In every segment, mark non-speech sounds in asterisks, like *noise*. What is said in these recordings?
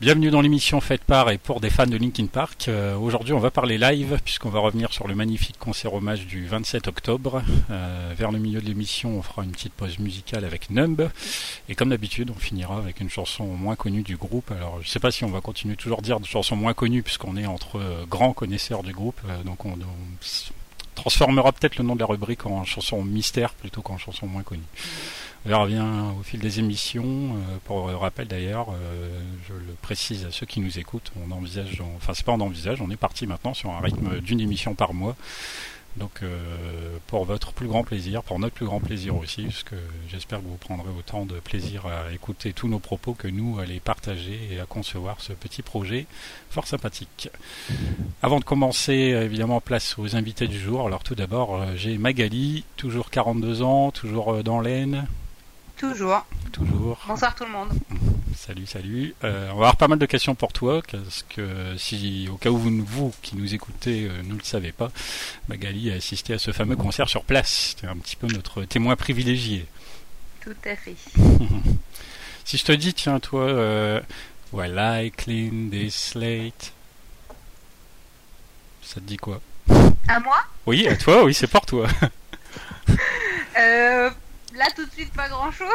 Bienvenue dans l'émission faite par et pour des fans de Linkin Park. Euh, Aujourd'hui, on va parler live puisqu'on va revenir sur le magnifique concert hommage du 27 octobre. Euh, vers le milieu de l'émission, on fera une petite pause musicale avec Numb. Et comme d'habitude, on finira avec une chanson moins connue du groupe. Alors, je sais pas si on va continuer toujours dire de chansons moins connues puisqu'on est entre euh, grands connaisseurs du groupe. Euh, donc, on, on transformera peut-être le nom de la rubrique en chanson mystère plutôt qu'en chanson moins connue. Verra bien au fil des émissions. Euh, pour rappel d'ailleurs, euh, je le précise à ceux qui nous écoutent, on envisage, enfin c'est pas on envisage, on est parti maintenant sur un rythme d'une émission par mois. Donc euh, pour votre plus grand plaisir, pour notre plus grand plaisir aussi, parce que j'espère que vous prendrez autant de plaisir à écouter tous nos propos que nous à les partager et à concevoir ce petit projet fort sympathique. Avant de commencer, évidemment, place aux invités du jour. Alors tout d'abord, j'ai Magali, toujours 42 ans, toujours dans l'Aisne. Toujours. Toujours. Bonsoir tout le monde. Salut, salut. Euh, on va avoir pas mal de questions pour toi, parce que si, au cas où vous, vous qui nous écoutez euh, ne le savez pas, Magali a assisté à ce fameux concert sur place. C'était un petit peu notre témoin privilégié. Tout à fait. *laughs* si je te dis, tiens, toi, euh, While I clean this slate, ça te dit quoi? À moi? Oui, à toi, oui, c'est pour toi. *laughs* euh, Là tout de suite pas grand chose.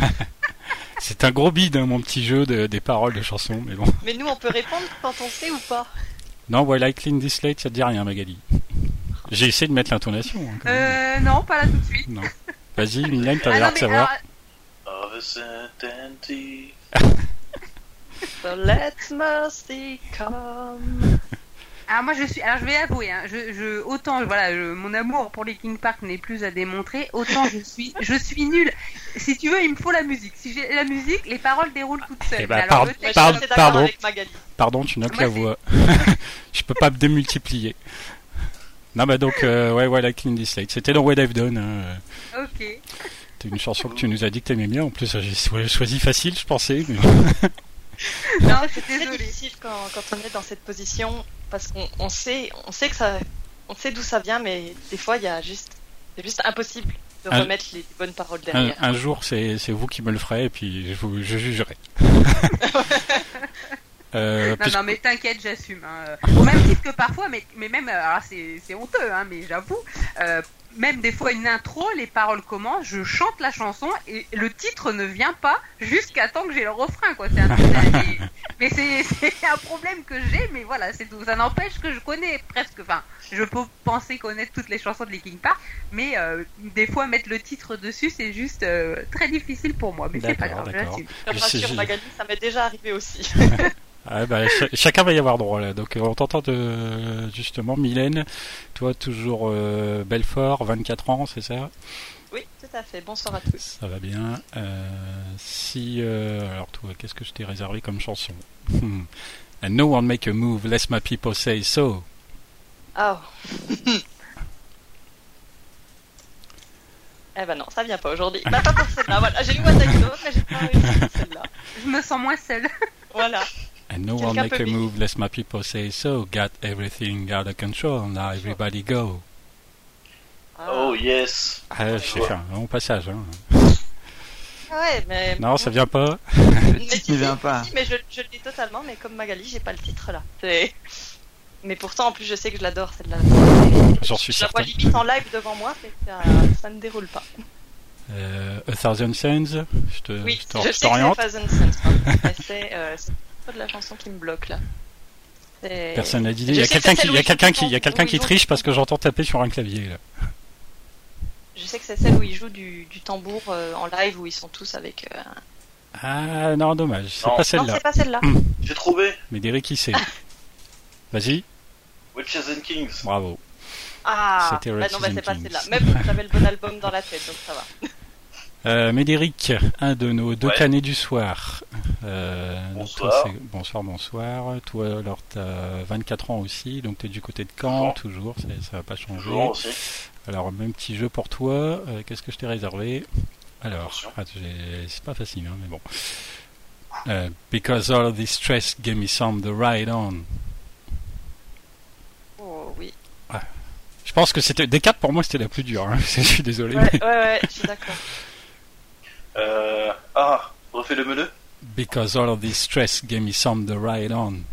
*laughs* C'est un gros bide, hein, mon petit jeu de, des paroles de chansons, mais bon. Mais nous, on peut répondre quand on sait ou pas Non, While I clean this slate, ça te dit rien, Magali. J'ai essayé de mettre l'intonation. Hein, même. Euh, non, pas là tout de suite. Non. Vas-y, Mylène, t'as Ah l'air de savoir. alors, of a certainty. So let mercy come. Alors moi je suis, alors je vais avouer, hein, je, je, autant voilà, je- mon amour pour les King Park n'est plus à démontrer, autant je suis, *laughs* je suis nulle. Si tu veux, il me faut la musique. Si j'ai la musique, les paroles déroulent toutes seules. Eh ben, alors, pardon. le texte- Pardon, tu notes Moi, la voix. *laughs* Je peux pas me démultiplier. Non, bah donc, euh, ouais, I clean this slate. C'était dans What I've Done. Hein. Ok. C'était une chanson que tu nous as dit que t'aimais bien. En plus, j'ai cho- choisi facile, je pensais. mais- *laughs* Non, C'est très difficile quand, quand on est dans cette position parce qu'on on sait, on sait que ça, on sait d'où ça vient, mais des fois, il y a juste, c'est juste impossible de Un- remettre les bonnes paroles derrière. un jour, c'est c'est vous qui me le ferez, et puis je, vous, je jugerai. *laughs* Euh, Non, puisque- non, mais t'inquiète, j'assume. hein. Au même titre que parfois, mais, mais même, alors c'est c'est honteux, hein, mais j'avoue, euh, même des fois une intro, les paroles commencent, je chante la chanson et le titre ne vient pas jusqu'à temps que j'ai le refrain, quoi. C'est un *laughs* mais- c'est *laughs* c'est un problème que j'ai, mais voilà, c'est tout. Ça n'empêche que je connais presque, enfin, je peux penser connaître toutes les chansons de Linkin Park, mais euh, des fois mettre le titre dessus, c'est juste euh, très difficile pour moi. Mais c'est pas grave. Je rassure, je- Magali, ça m'est déjà arrivé aussi. *laughs* Ah, bah, ch- chacun va y avoir droit là. Donc, on t'entend de, justement, Mylène. Toi, toujours euh, Belfort, 24 ans, c'est ça? Oui, tout à fait. Bonsoir à tous. Ça va bien. Euh, si, euh, alors toi, qu'est-ce que je t'ai réservé comme chanson? Hmm. And no one make a move, lest my people say so. Ah. *laughs* eh ben non, ça vient pas aujourd'hui. Bah, pas pour celle-là. Voilà, j'ai eu Know, mais j'ai pas eu celle-là. Je me sens moins seule. Voilà. And no one make a move, lest my people say so. Got everything out of control, now everybody go. Ah. Oh yes. Ah, je sais faire un long passage. Hein. Ouais, mais. *laughs* Non, ça vient pas. Mais titre si, vient pas. si, mais je, je le dis totalement, mais comme Magali, j'ai pas le titre là. C'est- *laughs* Mais pourtant, en plus, je sais que je l'adore, celle-là. J'en suis Je la vois certain. limite en live devant moi, mais ça, ça ne déroule pas. Euh, A Thousand Suns, je te, Oui, je je sais que c'est Thousand Suns, hein, *laughs* mais c'est euh, c'est de la chanson qui me bloque là. Personne n'a d'idée. Je Il y a quelqu'un qui, il y a celle où quelqu'un ils qui, il y a font- quelqu'un où qui ils ont- triche parce que j'entends taper sur un clavier. Là. Je sais que c'est celle où ils jouent du, du tambour euh, en live où ils sont tous avec. euh, Ah non, dommage, c'est Non. pas Non, celle-là. c'est pas celle-là. J'ai trouvé Mais Derek, qui sait *laughs* Vas-y, Witches and Kings. bravo. Ah, C'était bah non, bah c'est pas Kings. celle-là. Même j'avais le bon album dans la tête, donc ça va. *laughs* Euh, Médéric, un de nos deux Ouais. canets du soir. Euh, Bonsoir. toi, bonsoir, bonsoir. Toi, alors, t'as 24 ans aussi, donc t'es du côté de Caen, toujours, ça, ça va pas changer. Toujours aussi. Alors, même petit jeu pour toi. Euh, Qu'est-ce que je t'ai réservé? Alors, ah, c'est pas facile, hein, mais bon. Because all this stress gave me some to ride on. Oh oui. Je pense que c'était des quatre pour moi, c'était la plus dure. hein. *laughs* Je suis désolé. Ouais, mais- ouais, ouais, je suis d'accord. *laughs* Euh... Ah, refais le menu. Because all of this stress gave me some to ride on.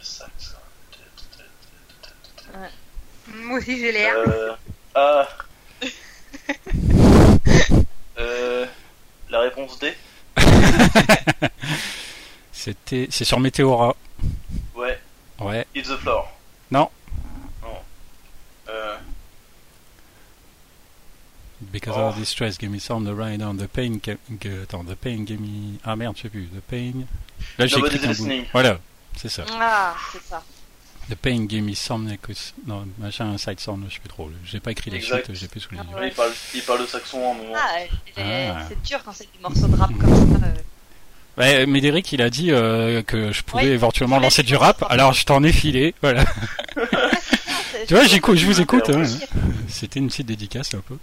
Sax. Moi aussi j'ai l'air. Euh... Ah. *laughs* euh... La réponse D? *laughs* C'était, c'est sur Météora. Ouais. Ouais. Hit the floor. Non. Non. Euh... Because Oh. all this stress gave me some to ride on. The pain, ga- attends, the pain gave me. Ah merde, je sais plus. The pain. Là, j'ai écrit un bout. listening. Voilà, c'est ça. Ah, c'est ça. The pain gave me some. Non, machin, side sound, je sais plus trop. J'ai pas écrit les suites, j'ai plus sous les yeux. Ouais. Il, parle, il parle de saxon en moment. Ah, Ah. c'est dur quand c'est des morceaux de rap comme ça. euh. Ouais, Médéric, il a dit euh, que je pouvais Oui, éventuellement lancer du rap, alors je t'en ai filé, voilà. *laughs* Tu vois, j'écoute, je vous écoute. Et hein. *laughs* C'était une petite dédicace un peu.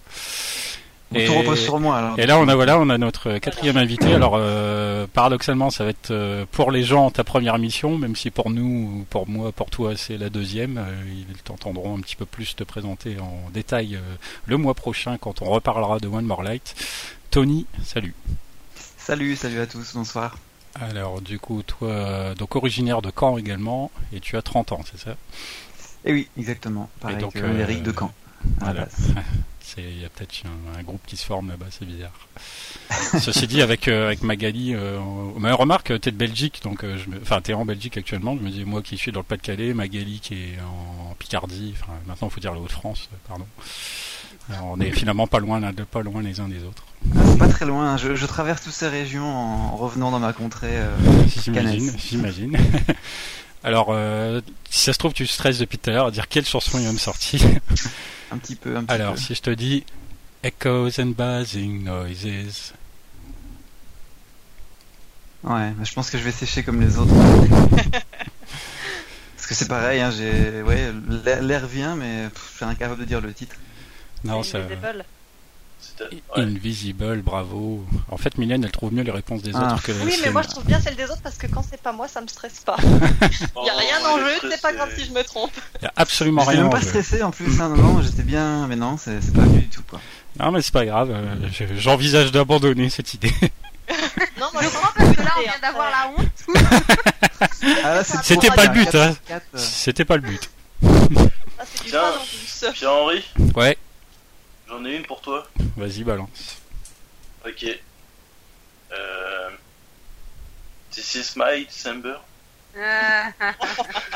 Bon, Tout repose sur moi alors. Et là, on a voilà, on a notre quatrième invité. Alors, euh, paradoxalement, ça va être euh, pour les gens ta première émission, même si pour nous, pour moi, pour toi, c'est la deuxième. Euh, ils t'entendront un petit peu plus te présenter en détail euh, le mois prochain quand on reparlera de One More Light. Tony, salut. Salut, salut à tous, bonsoir. Alors, du coup, toi, donc originaire de Caen également, et tu as 30 ans, c'est ça? Et oui, exactement. Pareil donc, que euh, Eric de Caen. la voilà. *laughs* il y a peut-être un, un groupe qui se forme là-bas, c'est bizarre. *laughs* Ceci dit, avec euh, avec Magali, euh, on- mais remarque, t'es de Belgique, donc euh, je me, enfin t'es en Belgique actuellement. Je me dis moi qui suis dans le Pas-de-Calais, Magali qui est en Picardie. Enfin maintenant, faut dire le Haut-de-France, euh, pardon. Alors, on est finalement pas loin, de- pas loin les uns des autres. Ah, pas très loin, je, je traverse toutes ces régions en revenant dans ma contrée. euh, *laughs* J'imagine, j'imagine. Alors, euh, si ça se trouve, tu stresses depuis tout à l'heure à dire quelle chanson il va me sortir. un petit peu, un petit Alors, peu. si je te dis Echoes and buzzing noises. Ouais, bah, je pense que je vais sécher comme les autres. *laughs* Parce que c'est pareil, hein, j'ai, ouais, l'air- l'air vient, mais pff, je suis incapable de dire le titre. Non, C'est ça. Invisible. C'était- ouais. Invisible, bravo. En fait, Mylène, elle trouve mieux les réponses des Ah. autres que les Oui, mais moi je trouve bien celle des autres parce que quand c'est pas moi, ça me stresse pas. Oh, *laughs* Il y a rien il en jeu, c'est pas grave si je me trompe. Il y a absolument rien. même en pas stressé en plus, hein, non, non, j'étais bien, mais non, c'est pas venu du tout, quoi. Non, mais c'est pas grave. euh, je- J'envisage d'abandonner cette idée. Non, moi *laughs* Je je crois parce que là on vient d'avoir la honte. *laughs* Ah, C'était pas le but, hein. C'était pas le but. Ah, c'est du Tiens. pain en plus. Pierre-Henri, Ouais, j'en ai une pour toi. vas-y, balance. Ok. Euh... This is my December. Euh, *laughs*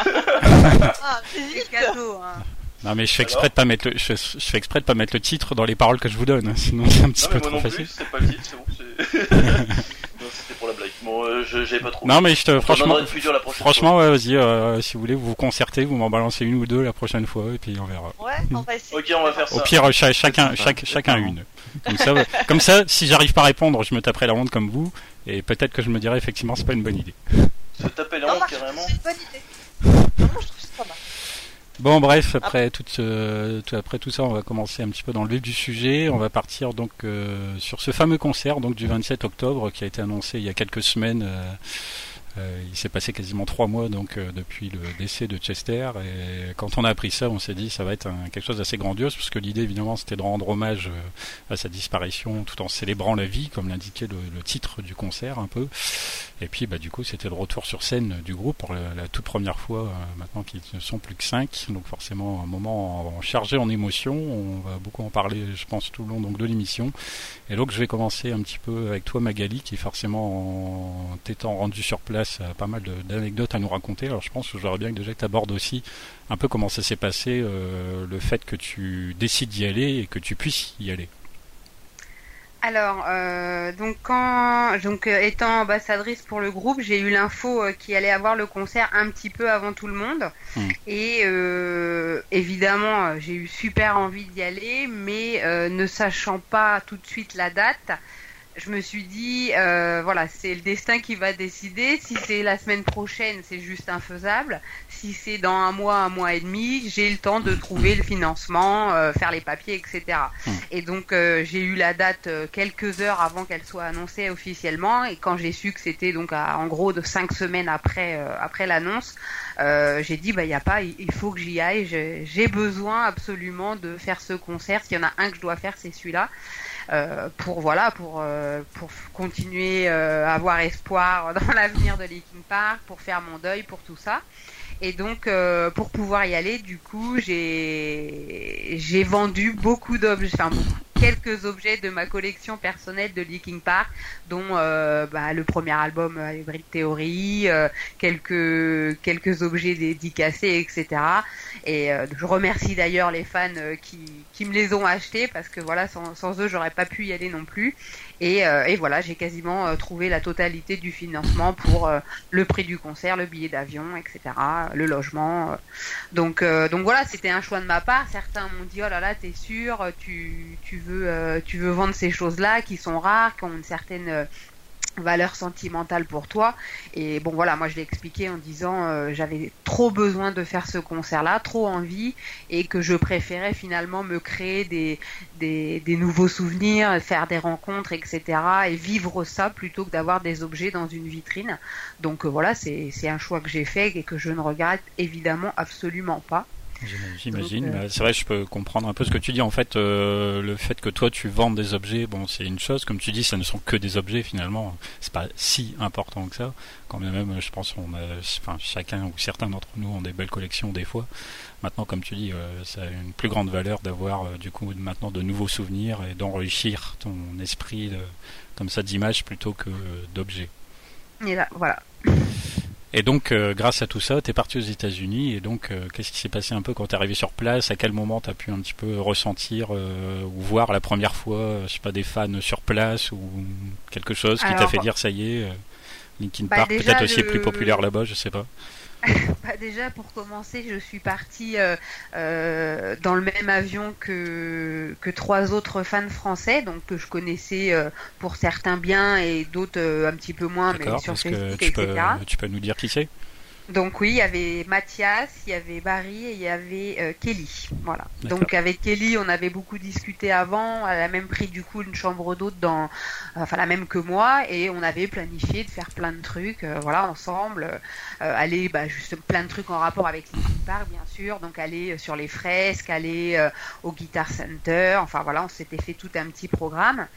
Ah, c'est c'est cadeau. Hein. Non, mais je fais exprès de pas mettre le, je, je fais exprès de pas mettre le titre dans les paroles que je vous donne, hein, sinon c'est un petit Non peu mais moi trop non facile. plus, c'était pas le titre, c'est bon. c'est- *laughs* non, c'était pour la blague. Bon, euh, je- j'avais pas trouvé. Non, mais je te, franchement, plus dure la prochaine franchement, ouais, vas-y, euh, si vous voulez, vous vous concertez, vous m'en balancez une ou deux la prochaine fois, et puis on verra. Ouais, on va essayer. Ok, on va faire Au ça. pire, cha- chacun, chaque, une. Comme ça, ouais. *laughs* comme ça, si j'arrive pas à répondre, je me taperai la honte comme vous, et peut-être que je me dirai effectivement c'est pas une bonne idée. Se taper la trouve carrément. c'est une bonne idée. Non, moi, je trouve que c'est pas mal. Bon, bref, après tout, tout- après tout ça, on va commencer un petit peu dans le vif du sujet. On va partir donc euh, sur ce fameux concert donc du 27 octobre qui a été annoncé il y a quelques semaines. euh, euh, il s'est passé quasiment trois mois donc euh, depuis le décès de Chester et quand on a appris ça, on s'est dit ça va être quelque chose d'assez grandiose parce que l'idée évidemment c'était de rendre hommage euh, à sa disparition tout en célébrant la vie comme l'indiquait le, titre du concert un peu. Et puis bah du coup c'était le retour sur scène du groupe pour la, toute première fois maintenant qu'ils ne sont plus que cinq donc forcément un moment en- chargé en émotions. On va beaucoup en parler je pense tout le long donc de l'émission. Et donc je vais commencer un petit peu avec toi Magali qui forcément en t'étant rendu sur place a pas mal d'anecdotes à nous raconter. Alors je pense que j'aurais bien que déjà tu abordes aussi un peu comment ça s'est passé, euh, le fait que tu décides d'y aller et que tu puisses y aller. Alors, euh, donc quand, donc euh, étant ambassadrice pour le groupe, j'ai eu l'info euh, qu'il allait avoir le concert un petit peu avant tout le monde. Mm. Et euh, évidemment, euh, j'ai eu super envie d'y aller, mais euh, ne sachant pas tout de suite la date, je me suis dit, euh, voilà, c'est le destin qui va décider. Si c'est la semaine prochaine, c'est juste infaisable. Si c'est dans un mois, un mois et demi, j'ai le temps de trouver le financement, euh, faire les papiers, etc. Et donc euh, j'ai eu la date euh, quelques heures avant qu'elle soit annoncée officiellement. Et quand j'ai su que c'était donc à, en gros de cinq semaines après euh, après l'annonce, euh, j'ai dit bah il y a pas, il faut que j'y aille. J'ai j'ai besoin absolument de faire ce concert. S'il y en a un que je dois faire, c'est celui-là. Euh, pour voilà pour euh, pour continuer euh, à avoir espoir *laughs* dans l'avenir de Linkin Park, pour faire mon deuil, pour tout ça. Et donc, euh, pour pouvoir y aller, du coup, j'ai j'ai vendu beaucoup d'objets, enfin quelques objets de ma collection personnelle de Linkin Park, dont euh, bah, le premier album euh, Hybrid Theory, euh, quelques quelques objets dédicacés, etc. Et je remercie d'ailleurs les fans qui qui me les ont achetés parce que voilà, sans, sans eux, j'aurais pas pu y aller non plus. Et, et voilà, j'ai quasiment trouvé la totalité du financement pour le prix du concert, le billet d'avion, etc., le logement. Donc, donc voilà, c'était un choix de ma part. Certains m'ont dit oh là là, t'es sûr, tu, tu veux, euh, tu veux vendre ces choses-là qui sont rares, qui ont une certaine euh, valeur sentimentale pour toi. Et bon voilà, moi je l'ai expliqué en disant euh, j'avais trop besoin de faire ce concert-là, trop envie, et que je préférais finalement me créer des, nouveaux souvenirs, faire des rencontres, etc. et vivre ça plutôt que d'avoir des objets dans une vitrine. Donc voilà, c'est un choix que j'ai fait et que je ne regrette évidemment absolument pas. J'imagine. Euh, mais C'est vrai, je peux comprendre un peu ce que tu dis. En fait, euh, le fait que toi tu vendes des objets, bon, c'est une chose. Comme tu dis, ça ne sont que des objets finalement. C'est pas si important que ça. Quand même, je pense, on a, enfin, chacun ou certains d'entre nous ont des belles collections des fois. Maintenant, comme tu dis, euh, ça a une plus grande valeur d'avoir euh, du coup maintenant de nouveaux souvenirs et d'enrichir ton esprit de, comme ça d'images plutôt que euh, d'objets. Et là, voilà. Et donc, euh, grâce à tout ça, t'es parti aux États-Unis. Et donc, euh, qu'est-ce qui s'est passé un peu quand t'es arrivé sur place? À quel moment t'as pu un petit peu ressentir euh, ou voir la première fois, euh, je sais pas, des fans sur place ou quelque chose qui t'a fait dire ça y est, euh, Linkin bah, Park peut-être aussi est plus populaire là-bas, je sais pas. *laughs* Bah, déjà, pour commencer, je suis partie euh, euh, dans le même avion que, que trois autres fans français, donc que je connaissais euh, pour certains bien et d'autres un petit peu moins, mais sur que Facebook, tu etc. peux, tu peux nous dire qui c'est? Donc oui, il y avait Mathias, il y avait Barry et il y avait euh, Kelly. Voilà. Donc avec Kelly, on avait beaucoup discuté avant. Elle a même pris du coup une chambre d'hôte dans, enfin la même que moi, et on avait planifié de faire plein de trucs, euh, voilà, ensemble. Euh, aller, bah, juste plein de trucs en rapport avec Linkin Park, bien sûr. Donc aller euh, sur les fresques, aller au Guitar Center. Enfin voilà, on s'était fait tout un petit programme.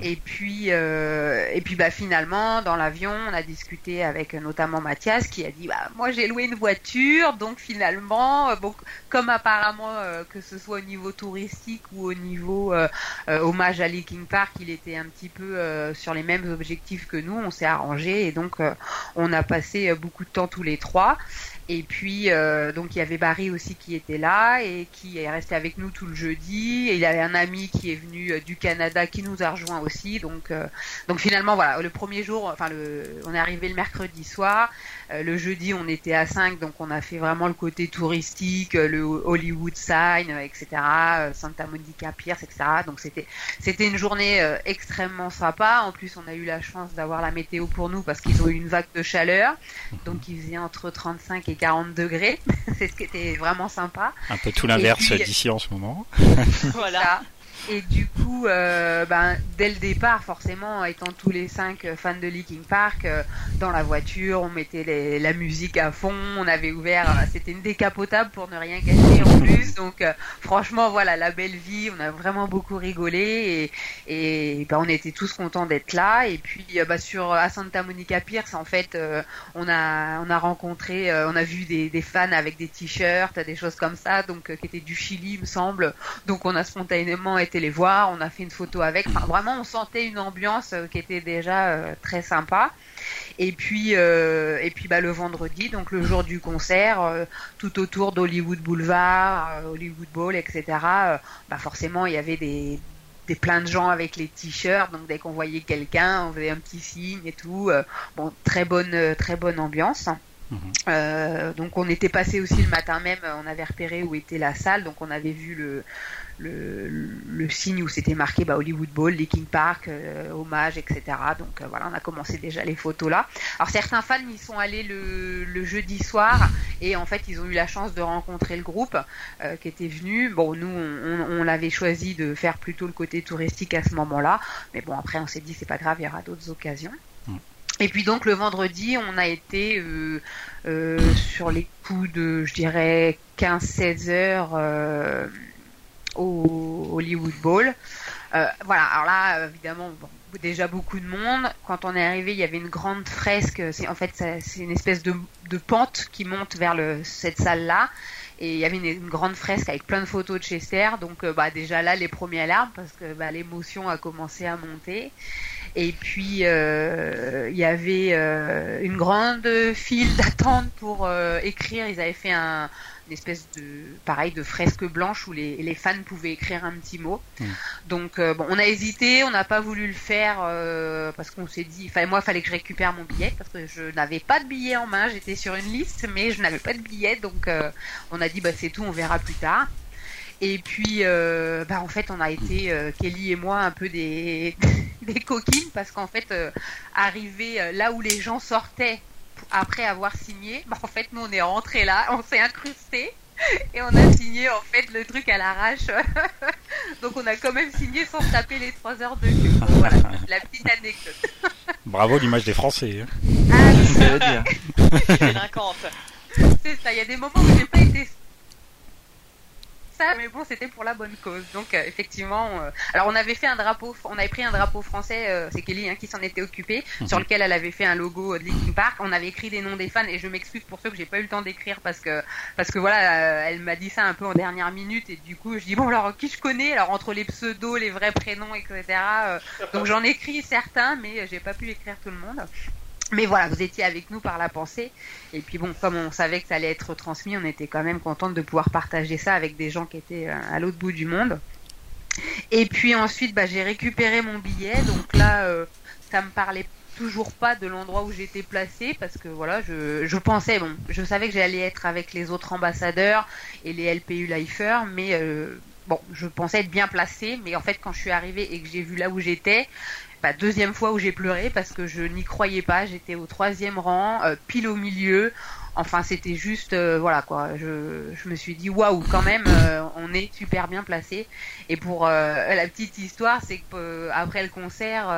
Et puis, euh, et puis bah finalement, dans l'avion, on a discuté avec notamment Mathias qui a dit bah moi j'ai loué une voiture, donc finalement, euh, bon, comme apparemment euh, que ce soit au niveau touristique ou au niveau euh, hommage à Linkin Park, il était un petit peu sur les mêmes objectifs que nous, on s'est arrangé et donc on a passé beaucoup de temps tous les trois. Et puis donc il y avait Barry aussi qui était là et qui est resté avec nous tout le jeudi. Il y avait un ami qui est venu du Canada qui nous a rejoint aussi. Donc donc finalement voilà le premier jour, enfin le, on est arrivé le mercredi soir. Euh, le jeudi on était à 5 donc on a fait vraiment le côté touristique, euh, le Hollywood Sign, euh, etc. Santa Monica Pierce, etc. Donc c'était c'était une journée euh, extrêmement sympa. En plus on a eu la chance d'avoir la météo pour nous parce qu'ils ont eu une vague de chaleur. Donc il faisait entre 35 et 40 degrés. *laughs* C'est ce qui était vraiment sympa. Un peu tout l'inverse puis- d'ici en ce moment. *laughs* Voilà. Et du coup, euh, ben, dès le départ, forcément, étant tous les cinq fans de Linkin Park, euh, dans la voiture, on mettait les- la musique à fond, on avait ouvert, euh, c'était une décapotable pour ne rien gâcher en plus. Donc, euh, franchement, voilà, la belle vie, on a vraiment beaucoup rigolé et, et ben, on était tous contents d'être là. Et puis, euh, bah, sur à Santa Monica Pierce, en fait, on a on a rencontré, on a vu des, des fans avec des t-shirts, des choses comme ça, donc qui étaient du Chili, il me semble. Donc on a spontanément été été les voir, on a fait une photo avec. Enfin, vraiment, on sentait une ambiance euh, qui était déjà euh, très sympa. Et puis, euh, et puis bah, le vendredi, donc le jour du concert, euh, tout autour d'Hollywood Boulevard, euh, Hollywood Bowl, etc. bah forcément, il y avait des, des plein de gens avec les t-shirts. Donc dès qu'on voyait quelqu'un, on faisait un petit signe et tout. bon, très bonne, très bonne ambiance. Mhm. Donc on était passé aussi le matin même, on avait repéré où était la salle, donc on avait vu le, le, le signe où c'était marqué bah, Hollywood Bowl, Linkin Park, euh, hommage, etc. Donc euh, voilà, on a commencé déjà les photos là. Alors certains fans y sont allés le, le jeudi soir et en fait ils ont eu la chance de rencontrer le groupe euh, qui était venu. Bon nous on, on, on l'avait choisi de faire plutôt le côté touristique à ce moment-là, mais bon après on s'est dit c'est pas grave, il y aura d'autres occasions. Mm. Et puis donc le vendredi, on a été euh, euh, sur les coups de, je dirais, 15-16 heures euh, au Hollywood Bowl. Euh, voilà, alors là, évidemment, déjà beaucoup de monde. Quand on est arrivé, il y avait une grande fresque. C'est en fait c'est une espèce de, pente qui monte vers cette salle-là. Et il y avait une, grande fresque avec plein de photos de Chester. Donc euh, bah, déjà là, les premières larmes parce que bah, l'émotion a commencé à monter. Et puis euh, il y avait euh, une grande file d'attente pour écrire. Ils avaient fait un, une espèce de pareil de fresque blanche où les, les fans pouvaient écrire un petit mot. Mm. Donc euh, bon, on a hésité, on n'a pas voulu le faire euh, parce qu'on s'est dit, enfin moi, il fallait que je récupère mon billet parce que je n'avais pas de billet en main. J'étais sur une liste, mais je n'avais pas de billet, donc euh, on a dit bah c'est tout, on verra plus tard. Et puis, euh, bah, en fait, on a été, euh, Kelly et moi, un peu des, *laughs* des coquines parce qu'en fait, euh, arrivé euh, là où les gens sortaient après avoir signé, bah, *laughs* en fait, nous, on est rentrés là, on s'est incrustés et on a signé, en fait, le truc à l'arrache. *laughs* Donc, on a quand même signé sans se taper les trois heures de queue. Voilà, la petite anecdote. *laughs* Bravo l'image des Français. hein. Ah, C'est dire. C'est ça, il y a des moments où j'ai pas été ça, mais bon, c'était pour la bonne cause. Donc euh, effectivement, euh, alors on avait fait un drapeau, on avait pris un drapeau français, euh, c'est Kelly hein, qui s'en était occupée, Mhm. sur lequel elle avait fait un logo de Linkin Park. On avait écrit des noms des fans et je m'excuse pour ceux que j'ai pas eu le temps d'écrire parce que parce que voilà, euh, elle m'a dit ça un peu en dernière minute et du coup je dis bon alors qui je connais? Alors entre les pseudos, les vrais prénoms, etc. euh, donc j'en ai écrit certains, mais euh, j'ai pas pu écrire tout le monde. Mais voilà, vous étiez avec nous par la pensée. Et puis bon, comme on savait que ça allait être transmis, on était quand même contente de pouvoir partager ça avec des gens qui étaient euh, à l'autre bout du monde. Et puis ensuite, bah, j'ai récupéré mon billet. Donc là, euh, ça me parlait toujours pas de l'endroit où j'étais placée parce que voilà, je, pensais, bon, je savais que j'allais être avec les autres ambassadeurs et les LPU Lifers, mais euh, bon, je pensais être bien placée. Mais en fait, quand je suis arrivée et que j'ai vu là où j'étais, bah, deuxième fois où j'ai pleuré parce que je n'y croyais pas. J'étais au troisième rang, euh, pile au milieu. Enfin, c'était juste, euh, voilà quoi. Je, me suis dit, waouh, quand même, euh, on est super bien placé. Et pour la petite histoire, c'est que après le concert,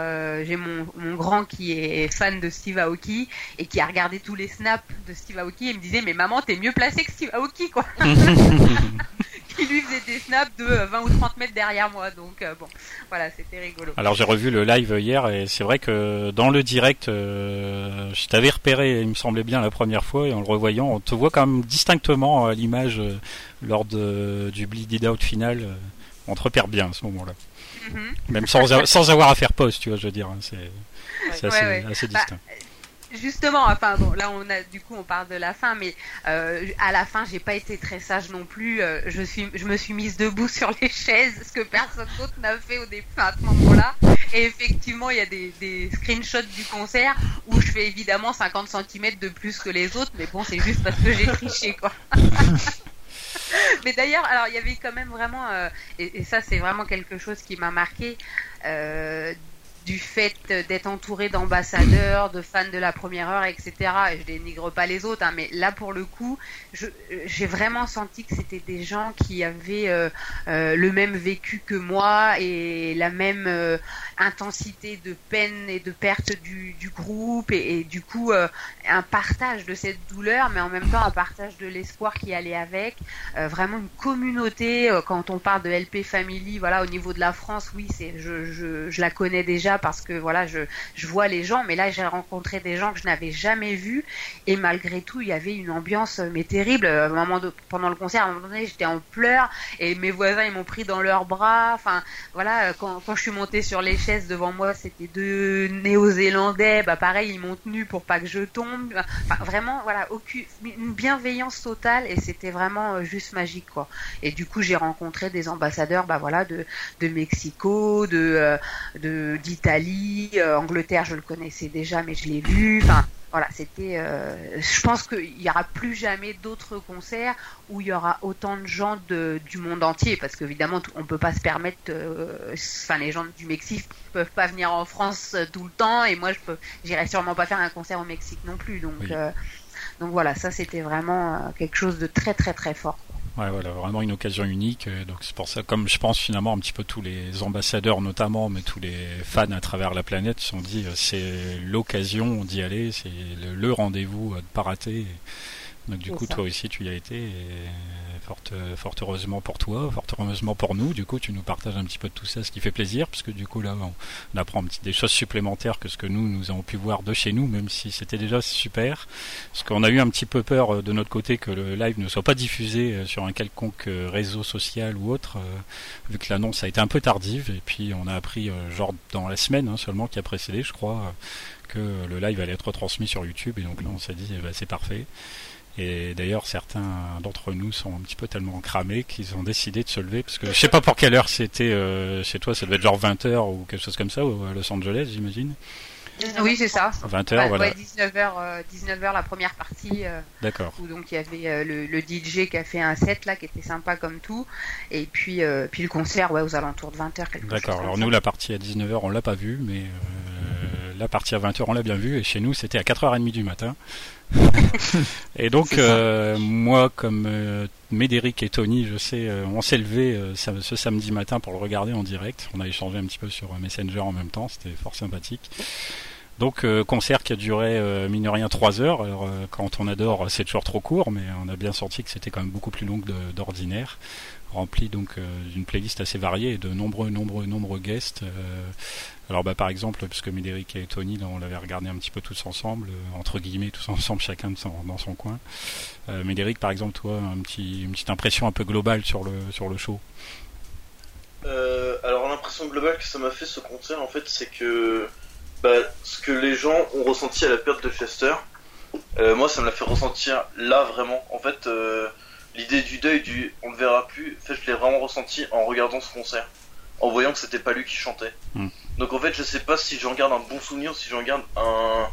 j'ai mon, mon grand qui est fan de Steve Aoki et qui a regardé tous les snaps de Steve Aoki et me disait, mais maman, t'es mieux placé que Steve Aoki, quoi. *laughs* qui lui faisait des snaps de euh, 20 ou 30 mètres derrière moi. Donc euh, bon, voilà, c'était rigolo. Alors j'ai revu le live hier et c'est vrai que dans le direct, euh, je t'avais repéré, il me semblait bien la première fois, et en le revoyant, on te voit quand même distinctement à l'image euh, lors de, du Bleed Out final. euh, on te repère bien à ce moment-là. Mhm. Même sans, sans avoir à faire pause, tu vois, je veux dire. hein, C'est assez, Ouais, ouais. assez Bah, distinct. Justement, enfin bon, là on a du coup on parle de la fin, mais euh, à la fin j'ai pas été très sage non plus. euh, je suis, je me suis mise debout sur les *laughs* chaises, ce que personne d'autre n'a fait au début à ce moment-là. Et effectivement, il y a des, des screenshots du concert où je fais évidemment 50 cm de plus que les autres, mais bon, c'est juste parce que j'ai triché quoi. *laughs* Mais d'ailleurs, alors il y avait quand même vraiment, euh, et, et ça c'est vraiment quelque chose qui m'a marqué, du fait d'être entouré d'ambassadeurs, de fans de la première heure, etc. Et je dénigre pas les autres, hein, mais là pour le coup, j'ai vraiment senti que c'était des gens qui avaient euh, euh, le même vécu que moi et la même, euh, intensité de peine et de perte du, groupe et, du coup euh, un partage de cette douleur, mais en même temps un partage de l'espoir qui allait avec. Euh, vraiment une communauté. euh, quand on parle de LP Family, voilà, au niveau de la France, oui, c'est je, je, la connais déjà parce que voilà, je, je vois les gens, mais là j'ai rencontré des gens que je n'avais jamais vus et malgré tout, il y avait une ambiance mais terrible. Un moment pendant le concert, à un moment donné, j'étais en pleurs et mes voisins ils m'ont pris dans leurs bras. Enfin, voilà, quand, quand je suis montée sur les chaises devant moi, c'était deux Néo-Zélandais. Bah pareil, ils m'ont tenu pour pas que je tombe. Vraiment, voilà, une bienveillance totale et c'était vraiment euh, juste magique, quoi. Et du coup, j'ai rencontré des ambassadeurs, bah voilà, de, Mexico, euh, d'Italie, euh, Angleterre, je le connaissais déjà, mais je l'ai vu. Voilà, c'était. euh, je pense qu'il y aura plus jamais d'autres concerts où il y aura autant de gens de, du monde entier, parce qu'évidemment, on peut pas se permettre. euh, Enfin, les gens du Mexique peuvent pas venir en France euh, tout le temps, et moi, je peux, j'irai sûrement pas faire un concert au Mexique non plus. Donc, Oui. euh, donc voilà, ça c'était vraiment quelque chose de très très très fort. Ouais, voilà, vraiment une occasion unique. euh, Donc c'est pour ça, comme je pense finalement un petit peu tous les ambassadeurs notamment, mais tous les fans à travers la planète se sont dit euh, c'est l'occasion d'y aller, c'est le, le rendez-vous à ne pas rater. Donc du coup, ça. toi aussi, tu y as été. Et fort, euh, fort heureusement pour toi, fort heureusement pour nous. Du coup, tu nous partages un petit peu de tout ça, ce qui fait plaisir, parce que du coup là, on, apprend des choses supplémentaires que ce que nous nous avons pu voir de chez nous, même si c'était déjà super. Parce qu'on a eu un petit peu peur euh, de notre côté que le live ne soit pas diffusé euh, sur un quelconque réseau social ou autre, vu que l'annonce a été un peu tardive. Et puis on a appris, genre dans la semaine hein, seulement qui a précédé, je crois, que le live allait être retransmis sur YouTube. Et donc là, on s'est dit, eh ben, c'est parfait. Et d'ailleurs, certains d'entre nous sont un petit peu tellement cramés qu'ils ont décidé de se lever. Parce que je sais pas pour quelle heure c'était euh, chez toi, ça devait être genre 20h ou quelque chose comme ça, ou à Los Angeles, j'imagine. Oui, c'est ça. 20h, Ouais, voilà. ouais, 19h, 19h la première partie. euh, D'accord. où donc il y avait euh, le, le DJ qui a fait un set là qui était sympa comme tout et puis euh, puis le concert ouais aux alentours de 20h quelque chose D'accord. Alors ça. nous, la partie à 19h, on l'a pas vue, mais euh, la partie à 20h, on l'a bien vue. Et chez nous, c'était à 4h30 du matin. Et donc, euh, moi, comme euh, Médéric et Tony, je sais, euh, on s'est levé euh, ce samedi matin pour le regarder en direct. On a échangé un petit peu sur euh, Messenger en même temps. C'était fort sympathique. Donc euh, concert qui a duré euh, mine de rien 3 heures. Alors euh, quand on adore, c'est toujours trop court, mais on a bien senti que c'était quand même beaucoup plus long que d'ordinaire. Rempli donc euh, d'une playlist assez variée et de nombreux, nombreux, nombreux guests. euh, alors bah par exemple, puisque Médéric et Tony, on l'avait regardé un petit peu tous ensemble, euh, entre guillemets tous *laughs* ensemble, chacun son, dans son coin. Euh, Médéric, par exemple, toi, un petit, une petite impression un peu globale sur le sur le show. Euh, alors l'impression globale que ça m'a fait ce concert en fait c'est que bah, ce que les gens ont ressenti à la perte de Chester, euh, moi ça me l'a fait ressentir là vraiment. En fait euh, l'idée du deuil du on ne verra plus, en fait je l'ai vraiment ressenti en regardant ce concert, en voyant que c'était pas lui qui chantait. Hmm. Donc en fait je sais pas si j'en garde un bon souvenir ou si j'en garde un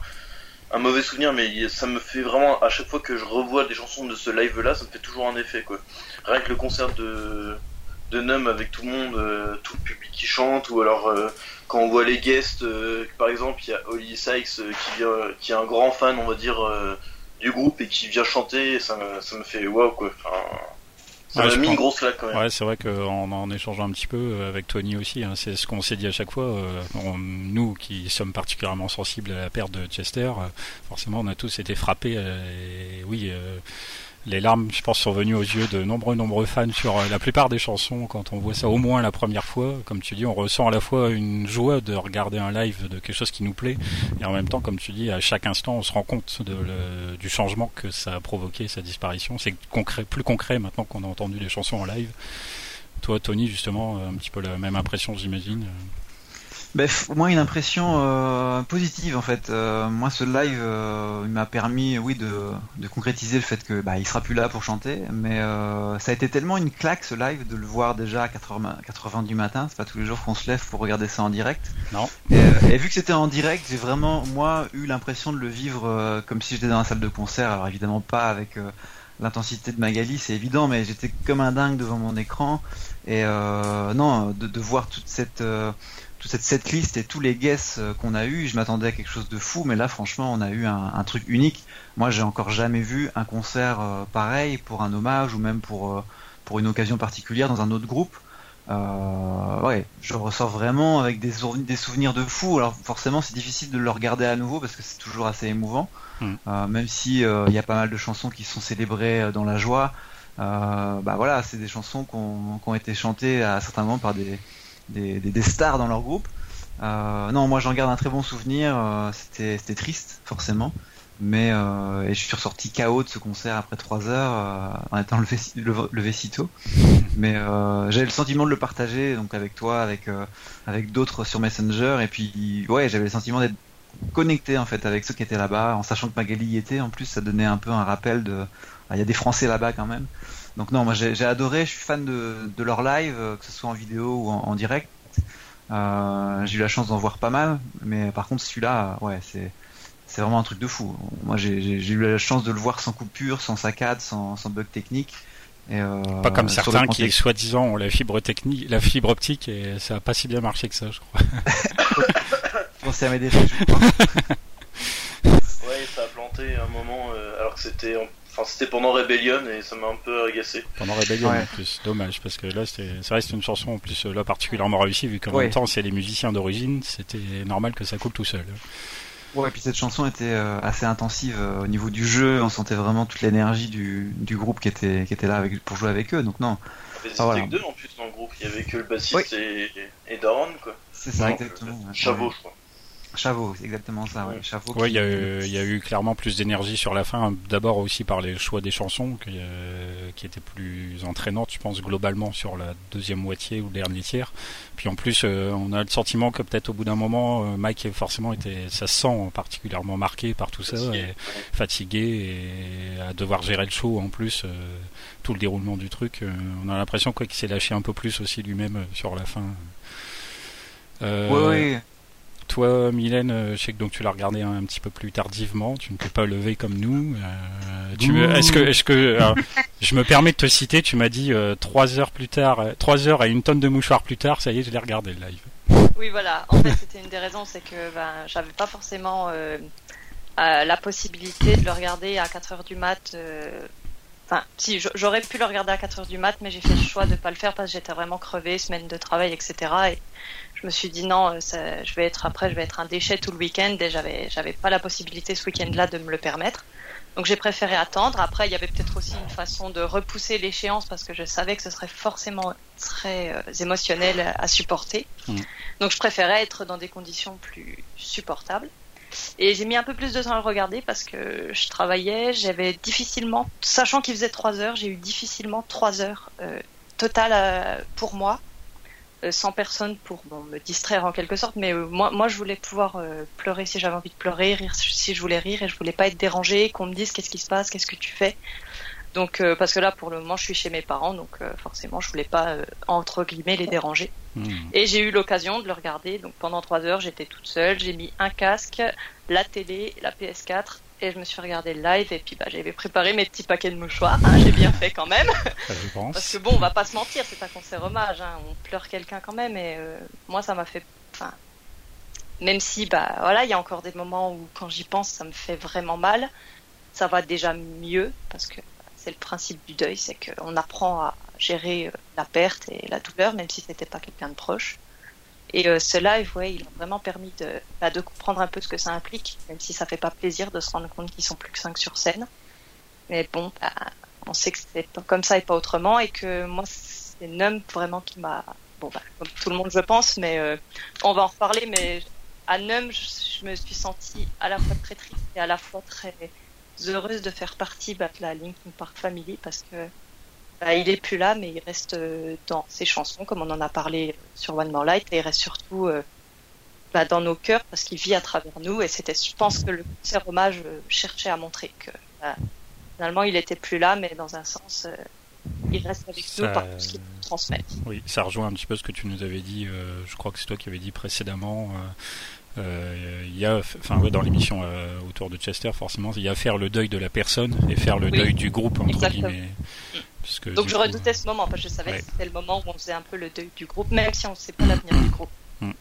un mauvais souvenir, mais ça me fait vraiment à chaque fois que je revois des chansons de ce live-là, ça me fait toujours un effet quoi. Rien que le concert de de Num avec tout le monde, euh, tout le public qui chante, ou alors euh, quand on voit les guests, euh, par exemple, il y a Holly Sykes qui, vient, qui est un grand fan, on va dire, euh, du groupe et qui vient chanter, ça me, ça me fait waouh quoi. Enfin, ça Ouais, m'a une grosse claque quand même. Ouais, c'est vrai qu'en en échangeant un petit peu euh, avec Tony aussi, hein, c'est ce qu'on s'est dit à chaque fois. euh, on- nous qui sommes particulièrement sensibles à la perte de Chester, euh, forcément, on a tous été frappés. euh, et oui, les larmes, je pense, sont venues aux yeux de nombreux, nombreux fans sur euh, la plupart des chansons. Quand on voit ça au moins la première fois, comme tu dis, on ressent à la fois une joie de regarder un live de quelque chose qui nous plaît, et en même temps, comme tu dis, à chaque instant, on se rend compte du changement que ça a provoqué sa disparition. C'est concret, plus concret maintenant qu'on a entendu les chansons en live. Toi, Tony, justement, euh, un petit peu la même impression, j'imagine. Ben, moi, une impression euh, positive en fait. Euh, moi, ce live, euh, il m'a permis, oui, de, de concrétiser le fait que bah, il sera plus là pour chanter, mais euh, ça a été tellement une claque ce live de le voir déjà à 4h, 4h20 du matin. C'est pas tous les jours qu'on se lève pour regarder ça en direct. Non. Et, euh, et vu que c'était en direct, j'ai vraiment moi eu l'impression de le vivre euh, comme si j'étais dans la salle de concert. Alors évidemment pas avec euh, l'intensité de Magali, c'est évident, mais j'étais comme un dingue devant mon écran. Et euh, non, de, de voir toute cette euh, toute cette setlist et tous les guests euh, qu'on a eu, je m'attendais à quelque chose de fou, mais là franchement on a eu un, un truc unique. Moi j'ai encore jamais vu un concert euh, pareil pour un hommage ou même pour euh, pour une occasion particulière dans un autre groupe. euh, ouais, je ressors vraiment avec des, des souvenirs de fou. Alors forcément, c'est difficile de le regarder à nouveau parce que c'est toujours assez émouvant. Mm. Euh, même si euh, il y a pas mal de chansons qui sont célébrées dans la joie. Bah voilà, c'est des chansons qui ont été chantées à certains moments par des, des, des, des stars dans leur groupe. Euh, non, moi j'en garde un très bon souvenir. Euh, c'était triste forcément, mais euh, et je suis ressorti KO de ce concert après trois heures euh, en étant levé, levé, levé si tôt. Mais euh, j'avais le sentiment de le partager donc avec toi, avec euh, avec d'autres sur Messenger et puis ouais j'avais le sentiment d'être connecté en fait avec ceux qui étaient là-bas en sachant que Magali y était. En plus ça donnait un peu un rappel de ah, il y a des Français là-bas quand même. Donc non moi j'ai adoré, je suis fan de, de leur live que ce soit en vidéo ou en, en direct. Euh, j'ai eu la chance d'en voir pas mal, mais par contre celui-là, ouais, c'est c'est vraiment un truc de fou. Moi, j'ai eu la chance de le voir sans coupure, sans saccade, sans, sans bug technique. Et euh, pas comme certains qui, soi-disant, ont la fibre technique, la fibre optique, et ça a pas si bien marché que ça, je crois. Pensez à mes défauts, je crois. ouais, ça a planté un moment, euh, alors que c'était Enfin, c'était pendant Rebellion et ça m'a un peu agacé. Pendant Rebellion ouais. en plus, dommage parce que là, c'est vrai, c'est une chanson en plus là particulièrement réussie vu qu'en ouais. même temps, c'est les musiciens d'origine, c'était normal que ça coule tout seul. Ouais, et puis cette chanson était euh, assez intensive euh, au niveau du jeu, on sentait vraiment toute l'énergie du, du groupe qui était, qui était là avec, pour jouer avec eux, donc non. Il y avait ah, voilà. deux en plus dans le groupe, il y avait que le bassiste et, et Daron quoi. C'est ça, non, exactement. Euh, Chavot, je crois. Chavot, c'est exactement ça. Ouais. Chavot. Ouais, il y, a eu, y a eu clairement plus d'énergie sur la fin. D'abord aussi par les choix des chansons qui, euh, qui étaient plus entraînantes, je pense globalement sur la deuxième moitié ou le dernier tiers. Puis en plus, euh, on a le sentiment que peut-être au bout d'un moment, euh, Mike forcément était, ça se sent particulièrement marqué par tout fatigué. ça, et fatigué et à devoir gérer le show en plus, euh, tout le déroulement du truc. on a l'impression quoi qu'il s'est lâché un peu plus aussi lui-même sur la fin. Euh, oui, oui toi, Mylène, je sais que donc tu l'as regardé un, un, petit peu plus tardivement. Tu ne t'es pas levé comme nous. Euh, est-ce que, est-ce que, alors, je me permets de te citer. Tu m'as dit euh, trois heures plus tard, trois heures et une tonne de mouchoirs plus tard. Ça y est, je l'ai regardé le live. Oui, voilà. En fait, c'était une des raisons, c'est que ben, j'avais pas forcément euh, la possibilité de le regarder à 4 heures du mat. Enfin, si j'aurais pu le regarder à 4 heures du mat, mais j'ai fait le choix de pas le faire parce que j'étais vraiment crevée, semaine de travail, etc. Et je me suis dit non, ça, je vais être après, je vais être un déchet tout le week-end et j'avais, j'avais pas la possibilité ce week-end-là de me le permettre. Donc j'ai préféré attendre. Après, il y avait peut-être aussi une façon de repousser l'échéance parce que je savais que ce serait forcément très euh, émotionnel à supporter. Mmh. Donc je préférais être dans des conditions plus supportables. Et j'ai mis un peu plus de temps à le regarder parce que je travaillais, j'avais difficilement, sachant qu'il faisait trois heures, j'ai eu difficilement trois heures euh, totales euh, pour moi sans personne pour bon, me distraire en quelque sorte, mais euh, moi, moi je voulais pouvoir euh, pleurer si j'avais envie de pleurer, rire si je voulais rire, et je voulais pas être dérangée, qu'on me dise qu'est-ce qui se passe, qu'est-ce que tu fais. Donc euh, parce que là pour le moment je suis chez mes parents, donc euh, forcément je voulais pas entre guillemets les déranger. Mmh. Et j'ai eu l'occasion de le regarder. Donc pendant trois heures j'étais toute seule, j'ai mis un casque, la télé, la PS4 et je me suis regardé le live et puis bah, j'avais préparé mes petits paquets de mouchoirs. Hein, j'ai bien fait quand même. Parce que bon, on va pas se mentir, c'est un concert hommage. Hein, on pleure quelqu'un quand même et euh, moi ça m'a fait. Enfin, même si bah voilà, il y a encore des moments où quand j'y pense, ça me fait vraiment mal. Ça va déjà mieux parce que c'est le principe du deuil, c'est qu'on apprend à gérer euh, la perte et la douleur, même si c'était pas quelqu'un de proche. Et euh, ce live, ouais, il a vraiment permis de, bah, de comprendre un peu ce que ça implique, même si ça fait pas plaisir de se rendre compte qu'ils sont plus que 5 sur scène. Mais bon, bah, on sait que c'est comme ça et pas autrement, et que moi, c'est Num vraiment qui m'a, bon, bah, comme tout le monde, je pense, mais euh, on va en reparler, mais à Num, je, me suis sentie à la fois très triste et à la fois très heureuse de faire partie de la Linkin Park Family, parce que bah, il est plus là, mais il reste euh, dans ses chansons, comme on en a parlé sur One More Light, et il reste surtout euh, bah, dans nos cœurs parce qu'il vit à travers nous. Et c'était, je pense que le concert hommage euh, cherchait à montrer que bah, finalement il était plus là, mais dans un sens, il reste avec ça... nous par tout ce qu'il transmet. Oui, ça rejoint un petit peu ce que tu nous avais dit. Je crois que c'est toi qui avais dit précédemment. Euh, il y a, enfin ouais, dans l'émission euh, autour de Chester, forcément, il y a faire le deuil de la personne et faire le oui. deuil du groupe entre Exactement. guillemets. Parce que, Donc je coup, redoutais ce moment parce que je savais ouais. que c'était le moment où on faisait un peu le deuil du groupe, même si on ne sait pas l'avenir du groupe. Mm.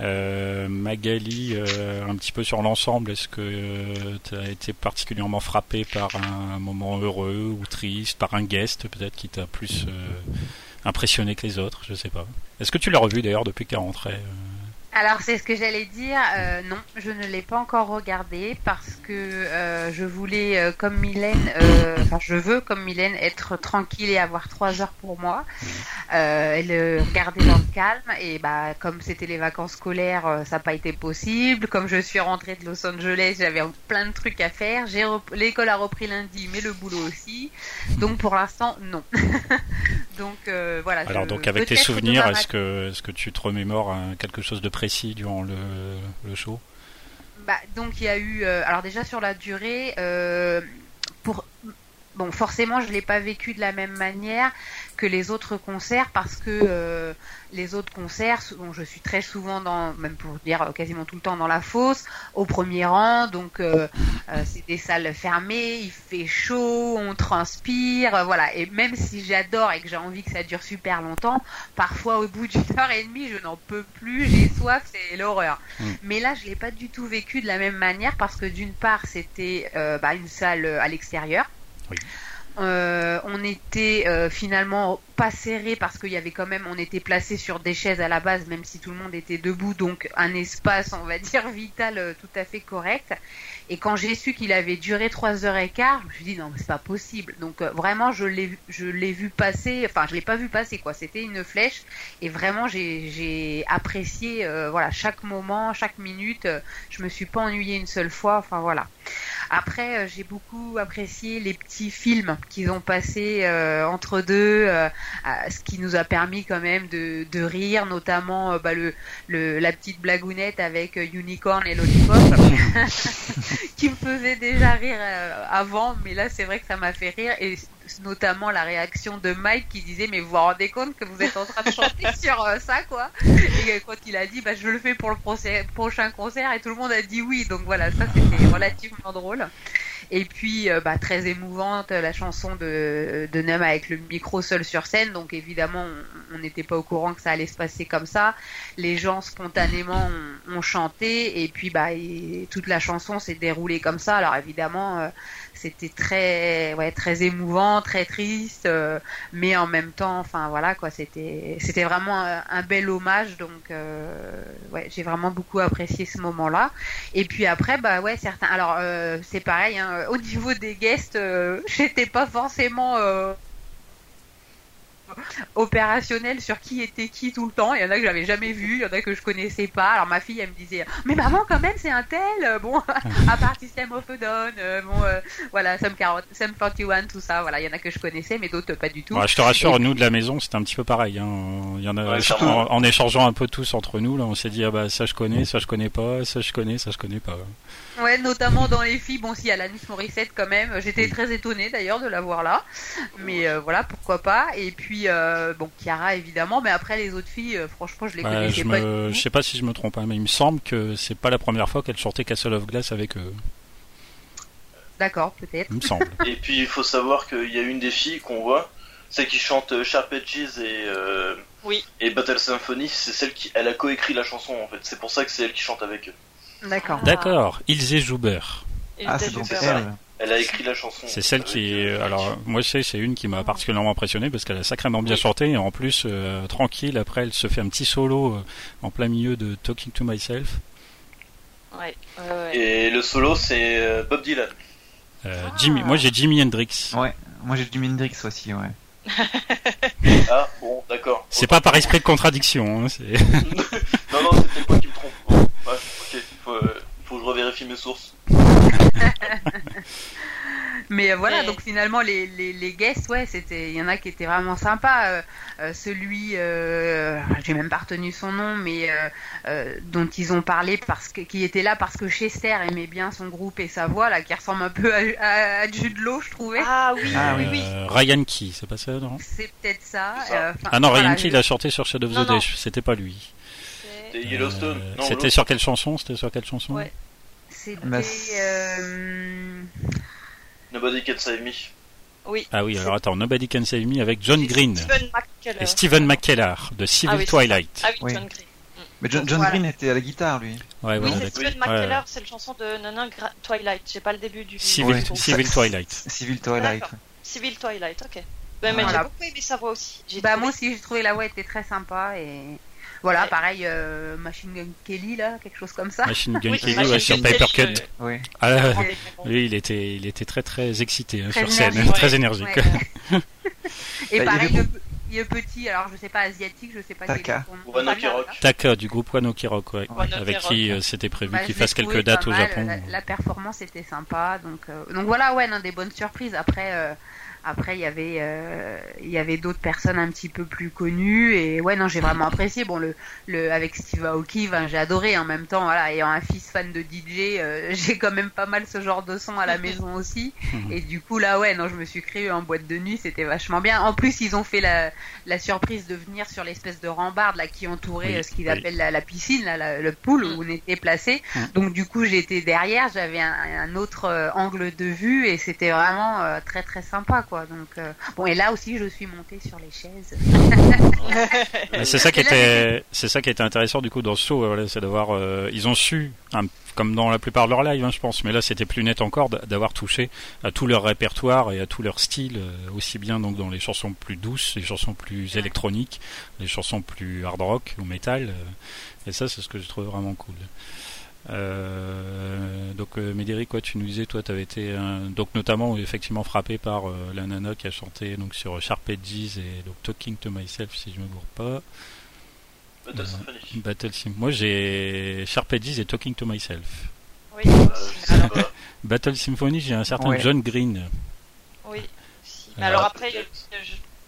Euh, Magali, euh, un petit peu sur l'ensemble, est-ce que euh, tu as été particulièrement frappé par un, moment heureux ou triste, par un guest peut-être qui t'a plus impressionné que les autres, je sais pas. Est-ce que tu l'as revu d'ailleurs depuis qu'elle est rentrée Alors c'est ce que j'allais dire. Euh, non, je ne l'ai pas encore regardé parce que euh, je voulais, euh, comme Mylène, enfin je veux comme Mylène être tranquille et avoir trois heures pour moi et le regarder dans le calme. Et bah comme c'était les vacances scolaires, ça n'a pas été possible. Comme je suis rentrée de Los Angeles, j'avais plein de trucs à faire. J'ai rep- l'école a repris lundi, mais le boulot aussi. Donc pour l'instant non. *laughs* donc voilà. Alors je- donc avec tes souvenirs, est-ce que est-ce que tu te remémores hein, quelque chose de précis durant le, show Bah, donc il y a eu, euh, alors déjà sur la durée, euh, pour, bon forcément je l'ai pas vécu de la même manière que les autres concerts parce que euh, les autres concerts, bon, je suis très souvent dans, même pour dire euh, quasiment tout le temps dans la fosse, au premier rang, donc euh, euh, c'est des salles fermées, il fait chaud, on transpire, voilà. Et même si j'adore et que j'ai envie que ça dure super longtemps, parfois au bout d'une heure et demie, je n'en peux plus, j'ai soif, c'est l'horreur. Mm. Mais là, je l'ai pas du tout vécu de la même manière parce que d'une part, c'était bah, une salle à l'extérieur. Oui. Euh, on était euh, finalement pas serré parce qu'il y avait quand même, on était placé sur des chaises à la base, même si tout le monde était debout, donc un espace, on va *laughs* dire, vital euh, tout à fait correct. Et quand j'ai su qu'il avait duré trois heures et quart, je me suis dit non, c'est pas possible. Donc euh, vraiment, je l'ai, je l'ai vu passer, enfin, je l'ai pas vu passer quoi. C'était une flèche et vraiment, j'ai, j'ai apprécié, euh, voilà, chaque moment, chaque minute. Euh, je me suis pas ennuyée une seule fois. Enfin voilà. Après, euh, j'ai beaucoup apprécié les petits films qu'ils ont passés euh, entre deux, euh, ce qui nous a permis quand même de, de rire, notamment bah, le, le, la petite blagounette avec Unicorn et Lollipop, *laughs* *laughs* qui me faisait déjà rire avant, mais là c'est vrai que ça m'a fait rire, et notamment la réaction de Mike qui disait mais vous vous rendez compte que vous êtes en train de chanter *laughs* sur euh, ça quoi? Et quand il a dit bah je le fais pour le procès- prochain concert et tout le monde a dit oui, donc voilà ça c'était relativement drôle. Et puis, euh, bah, très émouvante, la chanson de, de Nem avec le micro seul sur scène. Donc, évidemment, on- on n'était pas au courant que ça allait se passer comme ça. Les gens, spontanément, ont, ont chanté. Et puis, bah, et toute la chanson s'est déroulée comme ça. Alors, évidemment, euh, c'était très, ouais, très émouvant, très triste. euh, mais en même temps, enfin, voilà, quoi. C'était, c'était vraiment un, bel hommage. Donc, euh, ouais, j'ai vraiment beaucoup apprécié ce moment-là. Et puis après, bah ouais, certains. Alors euh, c'est pareil. Hein, au niveau des guests, *laughs* j'étais pas forcément opérationnel sur qui était qui tout le temps. Il y en a que j'avais jamais vu, il y en a que je connaissais pas. Alors ma fille, elle me disait, mais maman, quand même, c'est un tel. Euh, Bon, *laughs* à part System of a Down, euh, bon, euh, voilà, Sum 40, Sum 41, tout ça. Voilà, il y en a que je connaissais, mais d'autres pas du tout. Ouais, Je te rassure, Et nous de la maison, c'était un petit peu pareil. Hein. Il y en a, Ouais, en, clairement. en échangeant un peu tous entre nous, là, on s'est dit ah bah ça je connais, ça je connais pas, ça je connais, ça je connais pas. Ouais, notamment dans les filles. Bon, si, Alanis Morissette quand même. J'étais très étonnée d'ailleurs de la voir là. Mais euh, voilà, pourquoi pas. Et puis, euh, bon, Chiara évidemment. Mais après, les autres filles, euh, franchement, je les Ouais, connaissais je pas me, je sais pas si je me trompe, hein, mais il me semble que c'est pas la première fois qu'elle chantait Castle of Glass avec eux. D'accord, peut-être. Il me semble. *laughs* Et puis il faut savoir qu'il y a une des filles qu'on voit, celle qui chante Sharp Edges et, euh, Oui. et Battle Symphony, c'est celle qui elle a coécrit la chanson en fait. C'est pour ça que c'est elle qui chante avec eux. D'accord. Ah. D'accord, Ilse Joubert. Et Ah, c'est donc elle. Elle a écrit la chanson. C'est celle qui est. euh, Alors, moi, je sais, c'est une qui m'a particulièrement impressionné parce qu'elle a sacrément bien Oui. chanté et en plus, euh, tranquille, après, elle se fait un petit solo euh, en plein milieu de Talking to Myself. Ouais, ouais, ouais. Et le solo c'est euh, Bob Dylan. Euh, Ah. Jimmy, moi, j'ai Jimi Hendrix. Ouais, moi j'ai du Mindrix aussi, ouais. Ah bon d'accord. C'est pas par esprit de contradiction. Hein, c'est- *laughs* Non non c'est peut-être moi qui me trompe. Bon, ouais, ok. Faut, euh, faut que je revérifie mes sources. *laughs* Mais euh, voilà, Mais- donc finalement, les, les, les guests, ouais, c'était, il y en a qui étaient vraiment sympas. Euh, euh, celui, euh, j'ai même pas retenu son nom, mais euh, euh, dont ils ont parlé parce que, qui était là parce que Chester aimait bien son groupe et sa voix, là, qui ressemble un peu à, à, à Jude Law, je trouvais. Ah oui, Ah oui, oui. oui. Ryan Key, c'est pas ça, non? C'est peut-être ça. Euh, Ah non, voilà, Ryan Key, je- il a chanté sur Shadow of the. Day, c'était pas lui. Et Yellowstone. Euh, non, C'était sur quelle chanson? C'était sur quelle chanson? Ouais. C'était. Euh, Nobody Can Save Me. Oui. Ah oui, alors attends, Nobody Can Save Me avec John Green Steven McKellar. et Stephen McKellar de Civil Ah oui, Twilight. Ah oui. John Green. Mais John, John Voilà. Green était à la guitare, lui. Ouais, Oui, c'est Ouais, McKellar, ouais. c'est le chanson de Nana Gra- Twilight. J'ai pas le début du. Civil, Ouais. Civil Twilight. *laughs* Civil Twilight. Civil Twilight, ok. Ouais, mais Voilà. j'ai beaucoup aimé sa voix aussi. J'ai Bah trouvé- moi aussi j'ai trouvé la voix était très sympa et voilà Ouais. pareil euh, Machine Gun Kelly là quelque chose comme ça. Machine Gun Oui, Kelly, Machine ouais, sur Paper Cut. Oui. Ah, lui, il était, il était très très excité hein, Très sur scène, énergique. très Ouais. énergique. Ouais. *laughs* et Bah, pareil le, le petit alors je sais pas asiatique je sais pas est Taka. son nom. Wano Taka, du groupe Wano Kirok, ouais, avec qui euh, c'était prévu Bah, qu'il fasse quelques dates au mal, Japon. La, la performance était sympa, donc euh, donc voilà, ouais, non, des bonnes surprises. Après, euh, après il y avait euh, il y avait d'autres personnes un petit peu plus connues et ouais, non, j'ai vraiment apprécié. Bon, le le avec Steve Aoki, ben, j'ai adoré. En même temps, voilà, ayant un fils fan de DJ, euh, *laughs* j'ai quand même pas mal ce genre de son à la maison aussi. Mhm. Et du coup là, ouais, non, je me suis créé en boîte de nuit, c'était vachement bien. En plus, ils ont fait la la surprise de venir sur l'espèce de rambarde là qui entourait Oui, euh, ce qu'ils oui. appellent la, la piscine, là, la- le pool où on était placé. Mhm. Donc du coup j'étais derrière, j'avais un, un autre angle de vue et c'était vraiment euh, très très sympa quoi. Donc euh, bon et là aussi je suis montée sur les chaises. *laughs* C'est ça qui était, c'est ça qui était intéressant du coup dans ce show, voilà, c'est d'avoir, euh, ils ont su, hein, comme dans la plupart de leurs lives, hein, je pense, mais là c'était plus net encore, d'avoir touché à tout leur répertoire et à tout leur style, euh, aussi bien donc dans les chansons plus douces, les chansons plus électroniques, les chansons plus hard rock ou metal, euh, et ça c'est ce que je trouve vraiment cool. Euh, donc euh, Médéric, quoi, tu nous disais, toi, t'avais été euh, donc notamment effectivement frappé par euh, la nana qui a chanté donc sur Sharp Edges et donc Talking to Myself, si je me gourre pas. Battle Euh, Symphony. Battle Sim. Moi, j'ai Sharp Edges et Talking to Myself. Oui, Euh. *laughs* Battle Symphony, j'ai un certain Ouais. John Green. Oui. si. Alors après, je-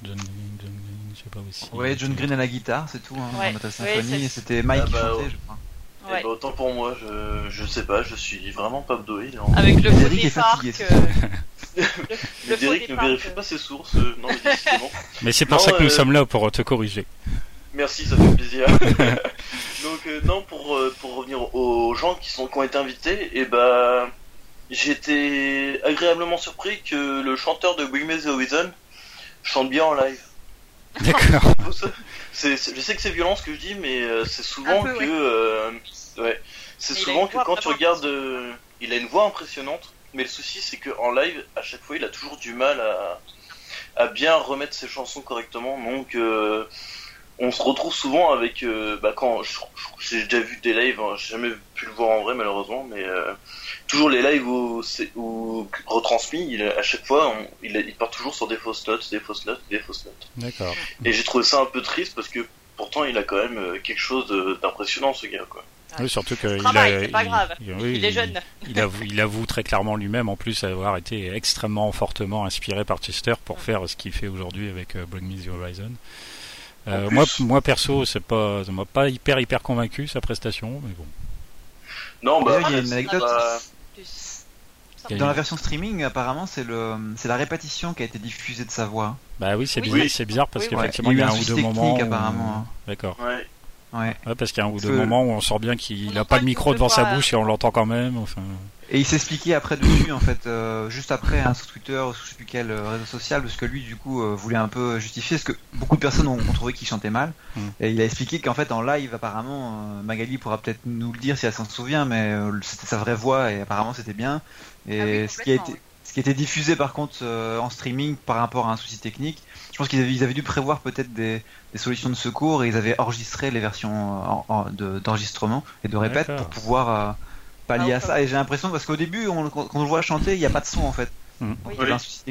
John Green, John Green, je sais pas aussi. Ouais, John Green à la guitare, c'est tout. Hein, Ouais. Ouais, Symphony. et C'était Mike Ah qui bah, chantait, ouais. je crois. Eh ouais. ben, autant pour moi, je, je sais pas, je suis vraiment pas doué. Non. Avec le faux départ que... *laughs* le, le Derek ne vérifie que- pas ses sources. euh, Non, mais décidément. *laughs* Mais c'est pour Non, ça que nous euh, sommes là pour te corriger. Merci, ça fait plaisir. *laughs* Donc euh, non, pour euh, pour revenir aux gens qui sont qui ont été invités, et ben j'étais agréablement surpris que le chanteur de Bring Me the Horizon chante bien en live. D'accord. Je sais que c'est violent ce que je dis, mais euh, c'est souvent peu, que ouais. euh, ouais, c'est souvent que quand tu regardes, euh, il a une voix impressionnante, mais le souci c'est que en live, à chaque fois, il a toujours du mal à à bien remettre ses chansons correctement. Donc euh, on se retrouve souvent avec, euh, bah, quand j'ai déjà vu des lives, hein, j'ai jamais pu le voir en vrai malheureusement, mais euh, toujours les lives où, c'est- où retransmis, il, à chaque fois, on- il, il part toujours sur des fausses notes, des fausses notes, des fausses notes. D'accord. Et j'ai trouvé ça un peu triste parce que pourtant il a quand même euh, quelque chose d'impressionnant ce gars quoi. Oui, surtout que il Travail, a, c'est pas grave. il- oui, Il est jeune. Il avoue, il avoue très clairement lui-même, en plus, avoir été extrêmement fortement inspiré par Chester pour faire ce qu'il fait aujourd'hui avec Bring Me the Horizon. Euh, moi, moi perso, c'est pas, ça m'a pas hyper hyper convaincu sa prestation, mais bon. Non bah il y a une anecdote. Dans la version streaming, apparemment, c'est le, c'est la répétition qui a été diffusée de sa voix. Bah oui, c'est Oui. bizarre, c'est bizarre parce Oui, qu'effectivement, ouais. il y a un eu ou deux moments. où- apparemment. hein. D'accord. Ouais. Ouais. Ouais, parce qu'il y a un ou deux Que- moments où on sent bien qu'il n'a pas de une micro devant sa bouche et on l'entend quand même. Enfin, Et il s'expliquait après dessus, en fait, euh, juste après, hein, sur Twitter, ou sur je sais plus quel euh, réseau social, parce que lui, du coup, euh, voulait un peu justifier, parce que beaucoup de personnes ont, ont trouvé qu'il chantait mal. Mm. Et il a expliqué qu'en fait, en live, apparemment, euh, Magali pourra peut-être nous le dire si elle s'en souvient, mais euh, c'était sa vraie voix et apparemment c'était bien. Et Ah oui, ce qui a été, ce qui a été diffusé par contre euh, en streaming par rapport à un souci technique, je pense qu'ils avaient, ils avaient dû prévoir peut-être des, des solutions de secours et ils avaient enregistré les versions euh, en- en- de- d'enregistrement et de répète pour pouvoir euh, pallier Ah, à ça. Et j'ai l'impression parce qu'au début, on, quand on le voit chanter, il n'y a pas de son en fait. Mm. Oui.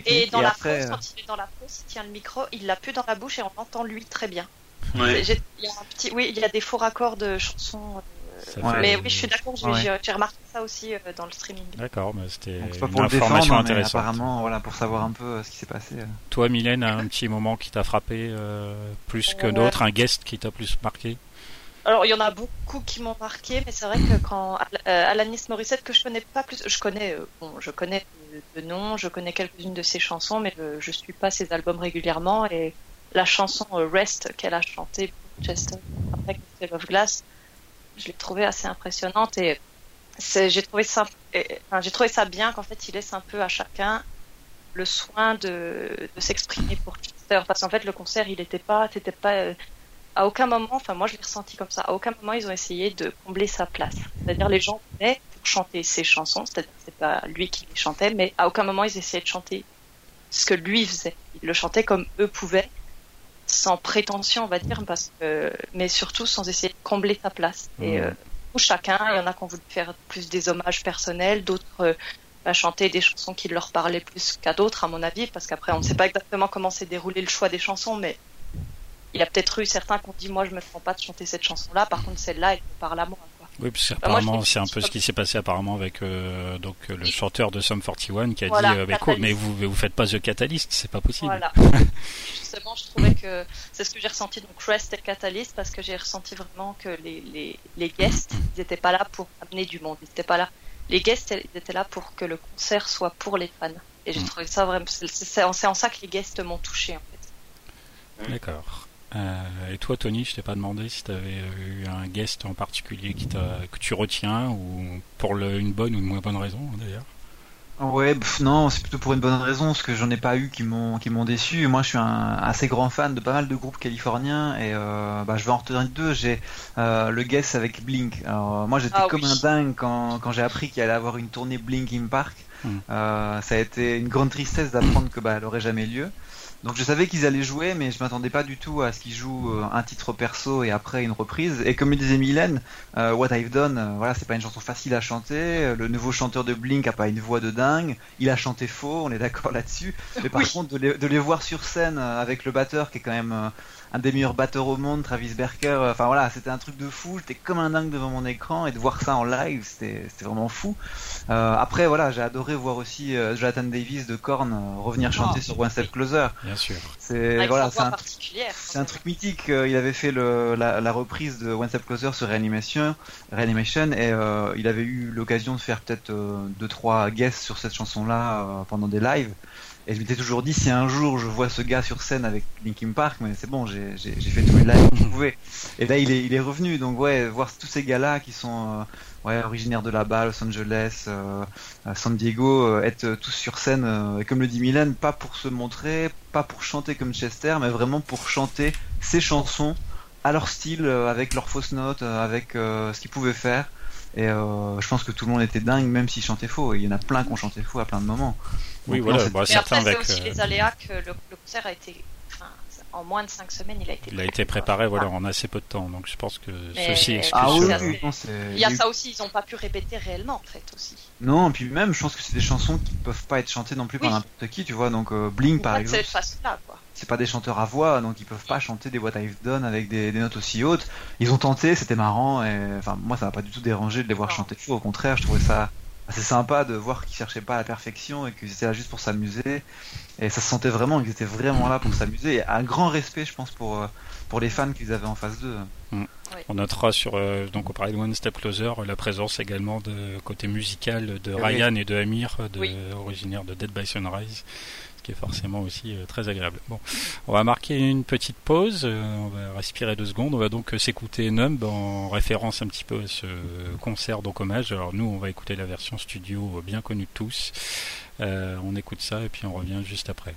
Et dans la après, pause, euh, quand il est dans la pause, il tient le micro, il l'a plus dans la bouche et on l'entend lui très bien. Ouais. Il y a un petit, oui, il y a des faux raccords de chansons. Ouais. fait- Mais oui, je suis d'accord, j'ai Ouais. remarqué ça aussi euh, dans le streaming. D'accord, mais c'était donc c'est pas une pour le information défendre, mais intéressante. apparemment, voilà, pour savoir un peu euh, ce qui s'est passé. euh. Toi, Mylène, un petit moment qui t'a frappé euh, plus que Ouais. d'autres, un guest qui t'a plus marqué? Alors, il y en a beaucoup qui m'ont marqué, mais c'est vrai que quand euh, Alanis Morissette, que je connais pas plus, je connais, euh, bon, je connais de, nom, je connais quelques-unes de ses chansons, mais je, je suis pas ses albums régulièrement. Et la chanson euh, Rest qu'elle a chantée pour Chester Crystal of Glass, je l'ai trouvée assez impressionnante et j'ai trouvé ça, bien qu'en fait il laisse un peu à chacun le soin de, de s'exprimer pour Chester, parce qu'en fait le concert il était pas, c'était pas euh, à aucun moment, enfin moi je l'ai ressenti comme ça, à aucun moment ils ont essayé de combler sa place. C'est-à-dire les gens venaient pour chanter ses chansons, c'est-à-dire c'est pas lui qui les chantait, mais à aucun moment ils essayaient de chanter ce que lui faisait. Il le chantait comme eux pouvaient, sans prétention, on va dire, parce que, mais surtout sans essayer de combler sa place. Et Mmh. euh, pour chacun, il y en a qui ont voulu faire plus des hommages personnels, d'autres euh, bah, chanter des chansons qui leur parlaient plus qu'à d'autres, à mon avis, parce qu'après, on ne sait pas exactement comment s'est déroulé le choix des chansons, mais il a peut-être eu certains qui ont dit, moi, je me sens pas de chanter cette chanson-là, par contre, celle-là, elle me parle à moi. Quoi. Oui, parce Bah, trouve c'est un peu ce qui s'est passé apparemment avec euh, donc euh, le chanteur de Sum 41 qui a Voilà, dit euh, mais, quoi, Catalyst. mais vous vous faites pas The Catalyst, c'est pas possible. Voilà. *laughs* Justement, je trouvais que c'est ce que j'ai ressenti donc Rest et Catalyst parce que j'ai ressenti vraiment que les, les, les guests, ils n'étaient pas là pour amener du monde. Ils étaient pas là. Les guests, ils étaient là pour que le concert soit pour les fans. Et j'ai Mm. trouvé ça vraiment. C'est c'est en, c'est en ça que les guests m'ont touché en fait. D'accord. Euh, et toi, Tony, je t'ai pas demandé si tu avais eu un guest en particulier qui t'a- que tu retiens ou pour le- une bonne ou une moins bonne raison d'ailleurs. Ouais, pff, non, c'est plutôt pour une bonne raison, parce que j'en ai pas eu qui m'ont qui m'ont déçu. Moi, je suis un assez grand fan de pas mal de groupes californiens et euh, bah, je vais en retenir deux. J'ai euh, le guest avec Blink. Alors, moi, j'étais Ah comme oui. un dingue quand, quand j'ai appris qu'il allait avoir une tournée Blink in Park. Hmm. Euh, ça a été une grande tristesse d'apprendre que bah, elle aurait jamais lieu. Donc je savais qu'ils allaient jouer, mais je m'attendais pas du tout à ce qu'ils jouent euh, un titre perso et après une reprise. Et comme le disait Mylène, euh, What I've Done, euh, voilà, c'est pas une chanson facile à chanter. Le nouveau chanteur de Blink a pas une voix de dingue. Il a chanté faux, on est d'accord *laughs* là-dessus. Mais par Oui. contre, de les, de les voir sur scène avec le batteur qui est quand même un des meilleurs batteurs au monde, Travis Berker. euh, Enfin voilà, c'était un truc de fou. J'étais comme un dingue devant mon écran et de voir ça en live, c'était c'était vraiment fou. Euh, après voilà, j'ai adoré voir aussi euh, Jonathan Davis de Korn euh, revenir chanter Oh, sur One Step Closer. Bien sûr. C'est voilà, c'est un particulière. quand c'est un truc mythique. Il avait fait le, la, la reprise de One Step Closer sur Reanimation, Reanimation et euh, il avait eu l'occasion de faire peut-être euh, deux trois guests sur cette chanson-là euh, pendant des lives. Et je m'étais toujours dit si un jour je vois ce gars sur scène avec Linkin Park, mais c'est bon, j'ai fait tous les lives que je pouvais. Et là il est il est revenu. Donc ouais, voir tous ces gars-là qui sont euh, ouais originaires de là-bas, Los Angeles, euh, San Diego, euh, être tous sur scène, et comme le dit Mylène, pas pour se montrer, pas pour chanter comme Chester, mais vraiment pour chanter ces chansons à leur style, avec leurs fausses notes, avec ce qu'ils pouvaient faire. Et je pense que tout le monde était dingue, même s'ils chantaient faux. Il y en a plein qui ont chanté faux à plein de moments. Oui, Donc, voilà. bah, Mais certains après, c'est avec. aussi euh, les aléas que le, le concert a été. En moins de 5 semaines, il a été il a été préparé voilà, en assez peu de temps, donc je pense que Mais- ceci explique Ah oui, oui, non, Il y a ça aussi, ils n'ont pas pu répéter réellement, en fait, aussi. Non, et puis même, je pense que c'est des chansons qui peuvent pas être chantées non plus par n'importe qui, tu vois. Donc euh, Blink, par exemple, cette façon-là, quoi. c'est pas des chanteurs à voix, donc ils peuvent pas chanter des What I've Done avec des, des notes aussi hautes. Ils ont tenté, c'était marrant, et enfin moi ça m'a pas du tout dérangé de les voir Non. chanter. Au contraire, je trouvais ça assez sympa de voir qu'ils cherchaient pas la perfection et qu'ils étaient là juste pour s'amuser. Et ça se sentait vraiment qu'ils étaient vraiment là pour s'amuser. Et un grand respect, je pense, pour euh, pour les fans qu'ils avaient en face d'eux. On notera sur euh, donc on parlait de One Step Closer la présence également de côté musical de Oui. Ryan et de Amir, de, Oui. originaires de Dead by Sunrise, qui est forcément aussi euh, très agréable. Bon, on va marquer une petite pause, euh, on va respirer deux secondes, on va donc euh, s'écouter Numb en référence un petit peu à ce concert donc hommage. Alors nous on va écouter la version studio bien connue de tous. On écoute ça et puis on revient juste après.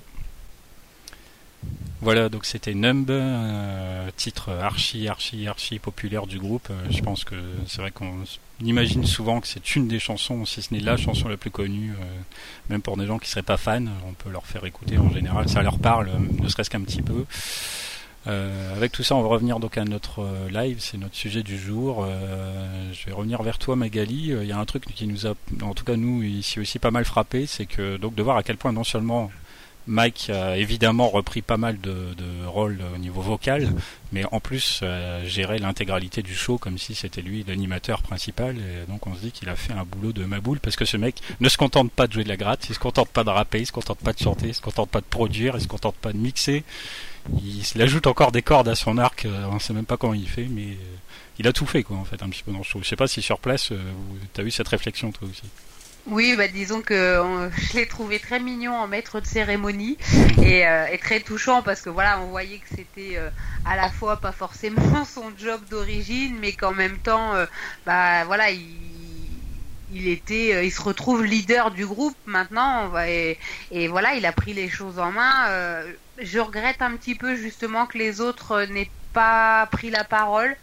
Voilà, donc c'était Numb, euh, titre archi, archi, archi populaire du groupe. Euh, je pense que c'est vrai qu'on imagine souvent que c'est une des chansons, si ce n'est la chanson la plus connue, euh, même pour des gens qui seraient pas fans, on peut leur faire écouter en général, ça leur parle, ne serait-ce qu'un petit peu. Avec tout ça, on va revenir donc à notre live, c'est notre sujet du jour. Je vais revenir vers toi, Magali. Il y a un truc qui nous a, en tout cas nous ici aussi, pas mal frappé, c'est que donc de voir à quel point non seulement Mike a évidemment repris pas mal de, rôles au niveau vocal, mais en plus euh, gérer l'intégralité du show comme si c'était lui l'animateur principal. Donc on se dit qu'il a fait un boulot de maboule parce que ce mec ne se contente pas de jouer de la gratte, il se contente pas de rapper, il se contente pas de chanter, il se contente pas de produire, il se contente pas de mixer. Il, ajoute encore des cordes à son arc, euh, on sait même pas comment il fait, mais euh, il a tout fait quoi en fait un petit peu dans le show. Je sais pas si sur place tu as eu cette réflexion toi aussi. Oui, bah disons que on- je l'ai trouvé très mignon en maître de cérémonie *laughs* et, euh, et très touchant parce que voilà, on voyait que c'était euh, à la fois pas forcément *laughs* son job d'origine, mais qu'en même temps, euh, bah voilà, il, il était, il se retrouve leader du groupe maintenant, on va- et, et voilà, il a pris les choses en main. Je regrette un petit peu justement que les autres n'aient pas pris la parole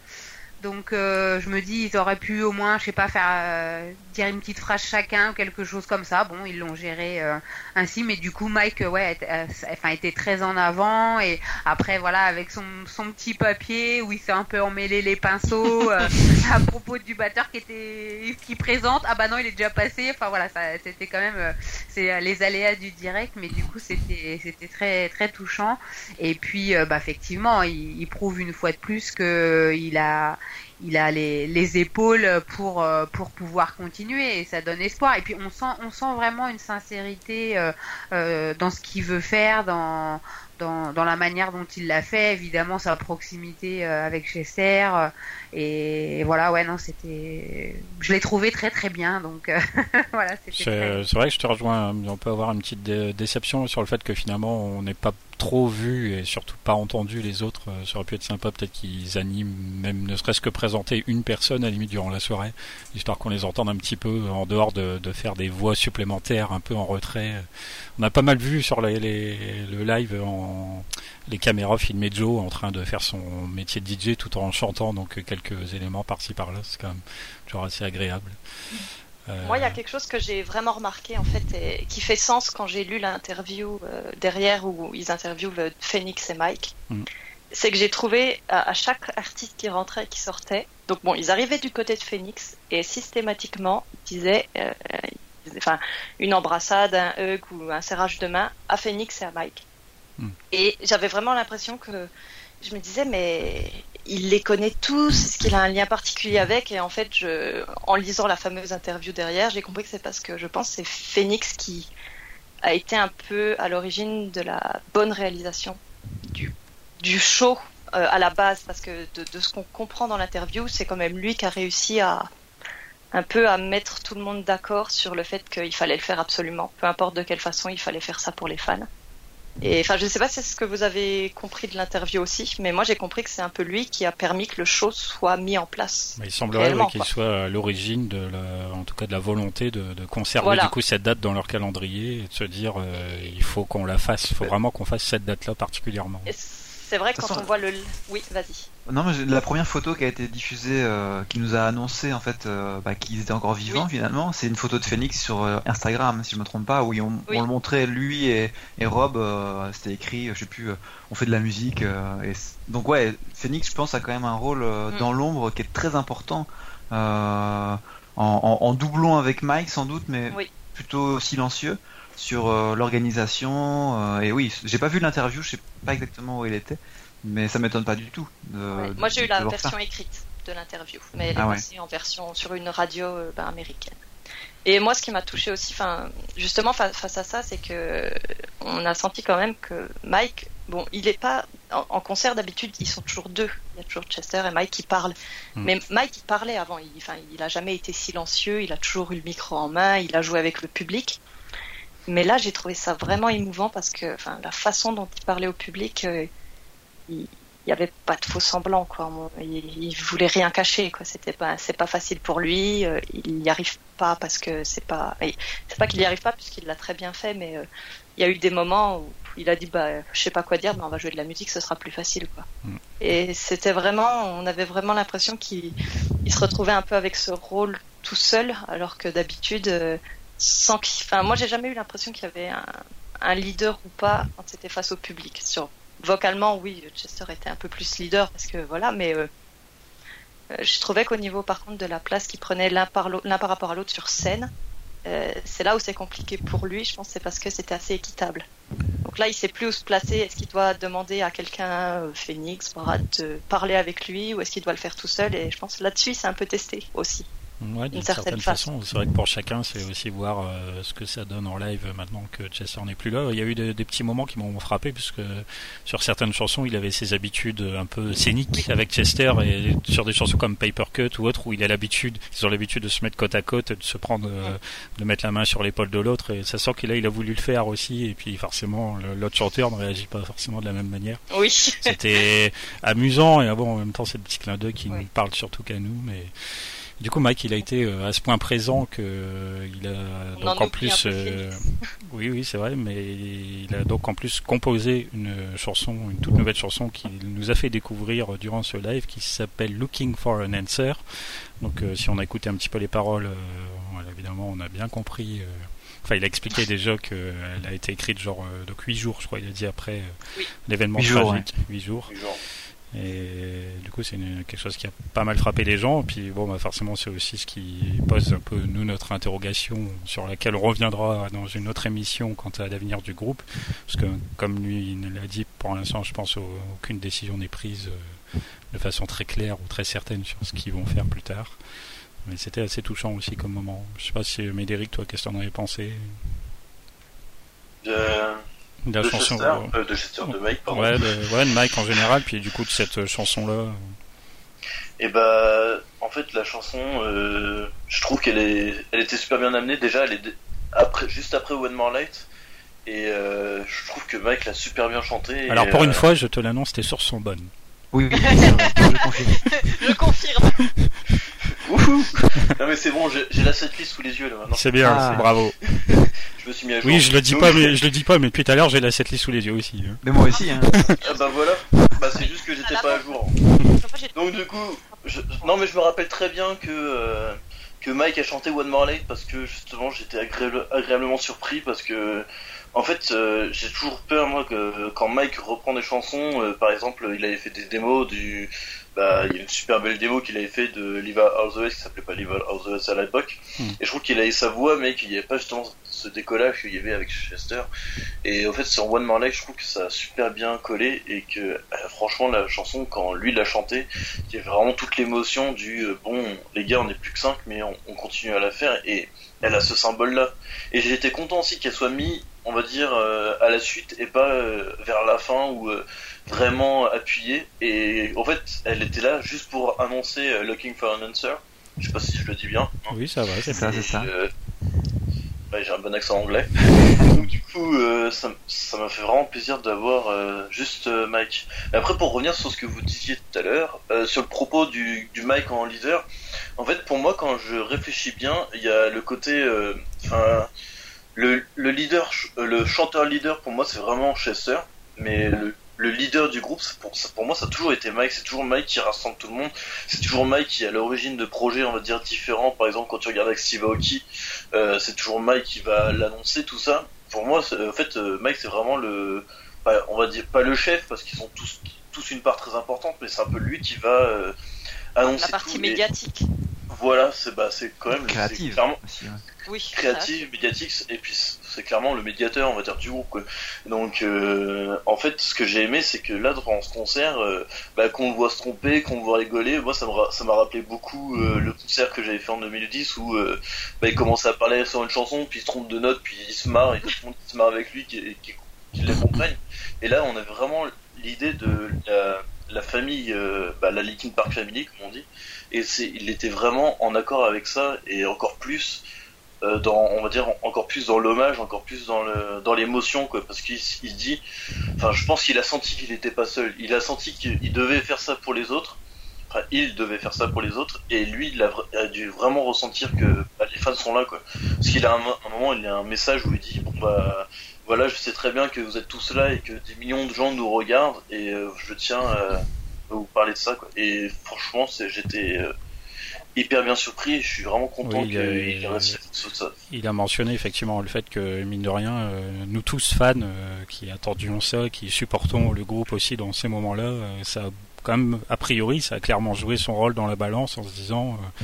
Donc euh, je me dis ils auraient pu au moins je sais pas faire euh, dire une petite phrase chacun quelque chose comme ça. Bon ils l'ont géré euh, ainsi. Mais du coup Mike ouais était, enfin était très en avant. Et après voilà avec son, son petit papier où il s'est un peu emmêlé les pinceaux *laughs* à propos du batteur qui était qui présente. Ah bah non il est déjà passé. Enfin voilà c'était quand même c'est les aléas du direct. Mais du coup c'était c'était très très touchant. Et puis bah effectivement il, il prouve une fois de plus que il a il a les, les épaules pour euh, pour pouvoir continuer et ça donne espoir. Et puis on sent on sent vraiment une sincérité euh, euh, dans ce qu'il veut faire dans dans, dans la manière dont il l'a fait. Évidemment sa proximité avec Chester. Et voilà ouais non c'était je l'ai trouvé très très bien. Donc *laughs* voilà c'est vrai que je te rejoins on peut avoir une petite déception sur le fait que finalement on n'est pas trop vu et surtout pas entendu les autres, euh, ça aurait pu être sympa peut-être qu'ils animent, même ne serait-ce que présenter une personne à la limite durant la soirée, histoire qu'on les entende un petit peu en dehors de, de, faire des voix supplémentaires un peu en retrait. On a pas mal vu sur les, les, le live en, les caméras filmées Joe en train de faire son métier de DJ tout en chantant, donc quelques éléments par-ci par-là, c'est quand même toujours assez agréable. Moi, il y a quelque chose que j'ai vraiment remarqué en fait et qui fait sens quand j'ai lu l'interview euh, derrière où ils interviewent Phoenix et Mike. Mm. C'est que j'ai trouvé à, chaque artiste qui rentrait et qui sortait, donc bon, ils arrivaient du côté de Phoenix et systématiquement ils disaient, euh, enfin, une embrassade, un hug ou un serrage de main à Phoenix et à Mike. Mm. Et j'avais vraiment l'impression que je me disais, mais il les connaît tous, est-ce qu'il a un lien particulier avec Et en fait, en lisant la fameuse interview derrière, j'ai compris que c'est parce que je pense que c'est Phoenix qui a été un peu à l'origine de la bonne réalisation du, show euh, à la base, parce que de, de ce qu'on comprend dans l'interview, c'est quand même lui qui a réussi à un peu à mettre tout le monde d'accord sur le fait qu'il fallait le faire absolument, peu importe de quelle façon il fallait faire ça pour les fans. Et enfin, je ne sais pas si c'est ce que vous avez compris de l'interview aussi, mais moi j'ai compris que c'est un peu lui qui a permis que le show soit mis en place. Mais il semblerait qu'il soit à l'origine de la, en tout cas de la volonté de, de conserver du coup cette date dans leur calendrier et de se dire euh, il faut qu'on la fasse, il faut vraiment qu'on fasse cette date-là particulièrement. C'est vrai quand on voit le. Oui, vas-y. Non, mais la première photo qui a été diffusée, euh, qui nous a annoncé en fait euh, bah, qu'ils étaient encore vivants finalement, c'est une photo de Phoenix sur euh, Instagram, si je me trompe pas, où on, on le montrait lui et, et Rob, c'était écrit, je sais plus, on fait de la musique. et donc ouais, Phoenix, je pense, a quand même un rôle mm. dans l'ombre qui est très important, en, en, en, doublon avec Mike sans doute, mais plutôt silencieux sur euh, l'organisation. Euh, et oui, j'ai pas vu l'interview, je sais pas exactement où il était, mais ça m'étonne pas du tout. Moi, j'ai eu la version écrite de l'interview, mais elle est aussi ah en version sur une radio euh, ben, américaine. Et moi, ce qui m'a touché aussi, enfin, justement face à ça, c'est que on a senti quand même que Mike, bon, il est pas en, concert d'habitude, ils sont toujours deux. Il y a toujours Chester et Mike qui parlent. Hmm. Mais Mike, il parlait avant. Il, enfin, il a jamais été silencieux. Il a toujours eu le micro en main. Il a joué avec le public. Mais là, j'ai trouvé ça vraiment émouvant parce que enfin, la façon dont il parlait au public, euh, il n'y avait pas de faux semblants. Quoi. Il, il voulait rien cacher. Quoi. C'était pas, c'est pas facile pour lui. Euh, il n'y arrive pas parce que c'est pas. C'est pas qu'il n'y arrive pas puisqu'il l'a très bien fait, mais euh, il y a eu des moments où il a dit bah je sais pas quoi dire, mais on va jouer de la musique, ce sera plus facile. Quoi. Mm. Et c'était vraiment, on avait vraiment l'impression qu'il se retrouvait un peu avec ce rôle tout seul, alors que d'habitude sans enfin moi j'ai jamais eu l'impression qu'il y avait un, leader ou pas quand c'était face au public. Sur vocalement oui Chester était un peu plus leader parce que voilà mais euh, euh, je trouvais qu'au niveau par contre de la place qu'il prenait l'un par, par rapport à l'autre sur scène euh, c'est là où c'est compliqué pour lui je pense c'est parce que c'était assez équitable. Donc là il sait plus où se placer. Est-ce qu'il doit demander à quelqu'un Phoenix de parler avec lui ou est-ce qu'il doit le faire tout seul? Et je pense là-dessus c'est un peu testé aussi Ouais, d'une certaine, façon. C'est vrai que pour chacun, c'est aussi voir euh, ce que ça donne en live maintenant que Chester n'est plus là. Il y a eu des, petits moments qui m'ont frappé, puisque sur certaines chansons, il avait ses habitudes un peu scéniques avec Chester, et sur des chansons comme Paper Cut ou autres, où il a l'habitude, ils ont l'habitude de se mettre côte à côte, de se prendre, euh, de mettre la main sur l'épaule de l'autre, et ça sent qu'il a, il a voulu le faire aussi, et puis forcément, l'autre chanteur ne réagit pas forcément de la même manière. Oui. C'était amusant, et bon, en même temps, c'est le petit clin d'œil qui nous parle surtout qu'à nous, mais Du coup, Mike, il a été euh, à ce point présent que euh, il a On donc en plus, euh, *laughs* *laughs* oui, oui, c'est vrai, mais il a donc en plus composé une chanson, une toute nouvelle chanson qu'il nous a fait découvrir durant ce live, qui s'appelle Looking for an Answer. Donc, euh, si on a écouté un petit peu les paroles, euh, voilà, évidemment, on a bien compris. euh, Enfin, il a expliqué *laughs* déjà qu'elle a été écrite genre euh, donc huit jours, je crois. Il a dit après euh, Oui. l'événement Huit jours, tragique, huit jours. Et du coup, c'est quelque chose qui a pas mal frappé les gens. Et puis, bon, bah, forcément, c'est aussi ce qui pose un peu, nous, notre interrogation sur laquelle on reviendra dans une autre émission quant à l'avenir du groupe. Parce que, comme lui, il l'a dit, pour l'instant, je pense au- aucune décision n'est prise euh, de façon très claire ou très certaine sur ce qu'ils vont faire plus tard. Mais c'était assez touchant aussi comme moment. Je sais pas si, Médéric, toi, qu'est-ce que t'en avais pensé? De, de la de chanson Chester, euh, de Chester, de Mike, pardon. Ouais, de, ouais, de Mike en général, puis du coup de cette euh, chanson-là. Et bah, en fait, la chanson, euh, je trouve qu'elle est, elle était super bien amenée. Déjà, elle est après, juste après One More Light. Et euh, je trouve que Mike l'a super bien chanté. et, Alors pour une euh, fois, je te l'annonce, tes sources sont bonnes. Oui, oui, c'est vrai, je confirme. Je confirme. Wouhou non mais c'est bon, j'ai la setlist sous les yeux là maintenant. C'est bien, Ah. c'est bravo. *laughs* Je me suis mis à jour. Oui, je le dis Donc, pas, mais je le dis pas, mais depuis tout à l'heure, j'ai la setlist sous les yeux aussi. hein. Mais moi aussi, hein. Ah bah voilà. Bah c'est juste que j'étais pas à jour. Donc du coup, je... non mais je me rappelle très bien que euh, que Mike a chanté One More Light parce que justement j'étais agréable- agréablement surpris parce que en fait euh, j'ai toujours peur moi que quand Mike reprend des chansons, euh, par exemple il avait fait des démos du bah, il y a une super belle démo qu'il avait fait de Live Out the West qui s'appelait pas Out the West à l'époque Hmm. et je trouve qu'il avait sa voix mais qu'il n'y avait pas justement ce décollage qu'il y avait avec Chester et en fait sur One More Light je trouve que ça a super bien collé et que euh, franchement la chanson quand lui l'a chantée il y avait vraiment toute l'émotion du euh, bon les gars on n'est plus que 5 mais on, on continue à la faire et elle a ce symbole là et été content aussi qu'elle soit mise on va dire euh, à la suite et pas euh, vers la fin ou euh, vraiment appuyée et en fait elle était là juste pour annoncer euh, Looking for an Answer je sais pas si je le dis bien hein. Oui, ça va, c'est C'est ça, c'est ça. euh, ouais, j'ai un bon accent anglais. *laughs* Donc du coup, euh, ça m'a fait vraiment plaisir d'avoir euh, juste euh, Mike. Et après, pour revenir sur ce que vous disiez tout à l'heure, euh, sur le propos du, du Mike en leader, en fait, pour moi, quand je réfléchis bien, il y a le côté, euh, enfin, le, le leader, euh, le chanteur leader, pour moi, c'est vraiment Chester, mais le le leader du groupe, pour, pour moi, ça a toujours été Mike. C'est toujours Mike qui rassemble tout le monde. C'est toujours Mike qui est à l'origine de projets, on va dire, différents. Par exemple, quand tu regardes avec Steve Aoki, euh, c'est toujours Mike qui va l'annoncer, tout ça. Pour moi, en fait, euh, Mike, c'est vraiment le, pas- on va dire pas le chef parce qu'ils sont tous tous une part très importante, mais c'est un peu lui qui va euh, annoncer La partie médiatique. Voilà, c'est bah, c'est quand même Créative clairement aussi, ouais. Oui. créative, médiatique, et puis c'est clairement le médiateur, on va dire, du groupe. Quoi. Donc, euh, en fait, ce que j'ai aimé, c'est que là, durant ce concert, euh, bah, qu'on le voit se tromper, qu'on le voit rigoler, moi, ça me ra- ça m'a rappelé beaucoup euh, le concert que j'avais fait en 2010 où euh, bah, il commence à parler sur une chanson, puis il se trompe de notes, puis il se marre, et tout le monde se marre avec lui, qui, qui, qui les comprenne. Et là, on a vraiment l'idée de la, la famille, euh, bah, la Linkin Park Family, comme on dit, et il était vraiment en accord avec ça, et encore plus euh, dans, on va dire encore plus dans l'hommage, encore plus dans le, dans l'émotion, quoi, parce qu'il dit, enfin, je pense qu'il a senti qu'il n'était pas seul. Il a senti qu'il devait faire ça pour les autres. Enfin, il devait faire ça pour les autres, et lui, il a, a dû vraiment ressentir que bah, les fans sont là, quoi. Parce qu'il a un, mo- un moment, il a un message où il dit, bon bah, voilà, je sais très bien que vous êtes tous là et que des millions de gens nous regardent, et euh, je tiens euh, vous parler de ça, quoi. Et franchement, c'est, j'étais euh, hyper bien surpris, et je suis vraiment content Oui, qu'il ça. Il a mentionné effectivement le fait que, mine de rien, euh, nous tous fans euh, qui attendions ça, qui supportons le groupe aussi dans ces moments-là, euh, ça a quand même, a priori, ça a clairement joué son rôle dans la balance en se disant, euh,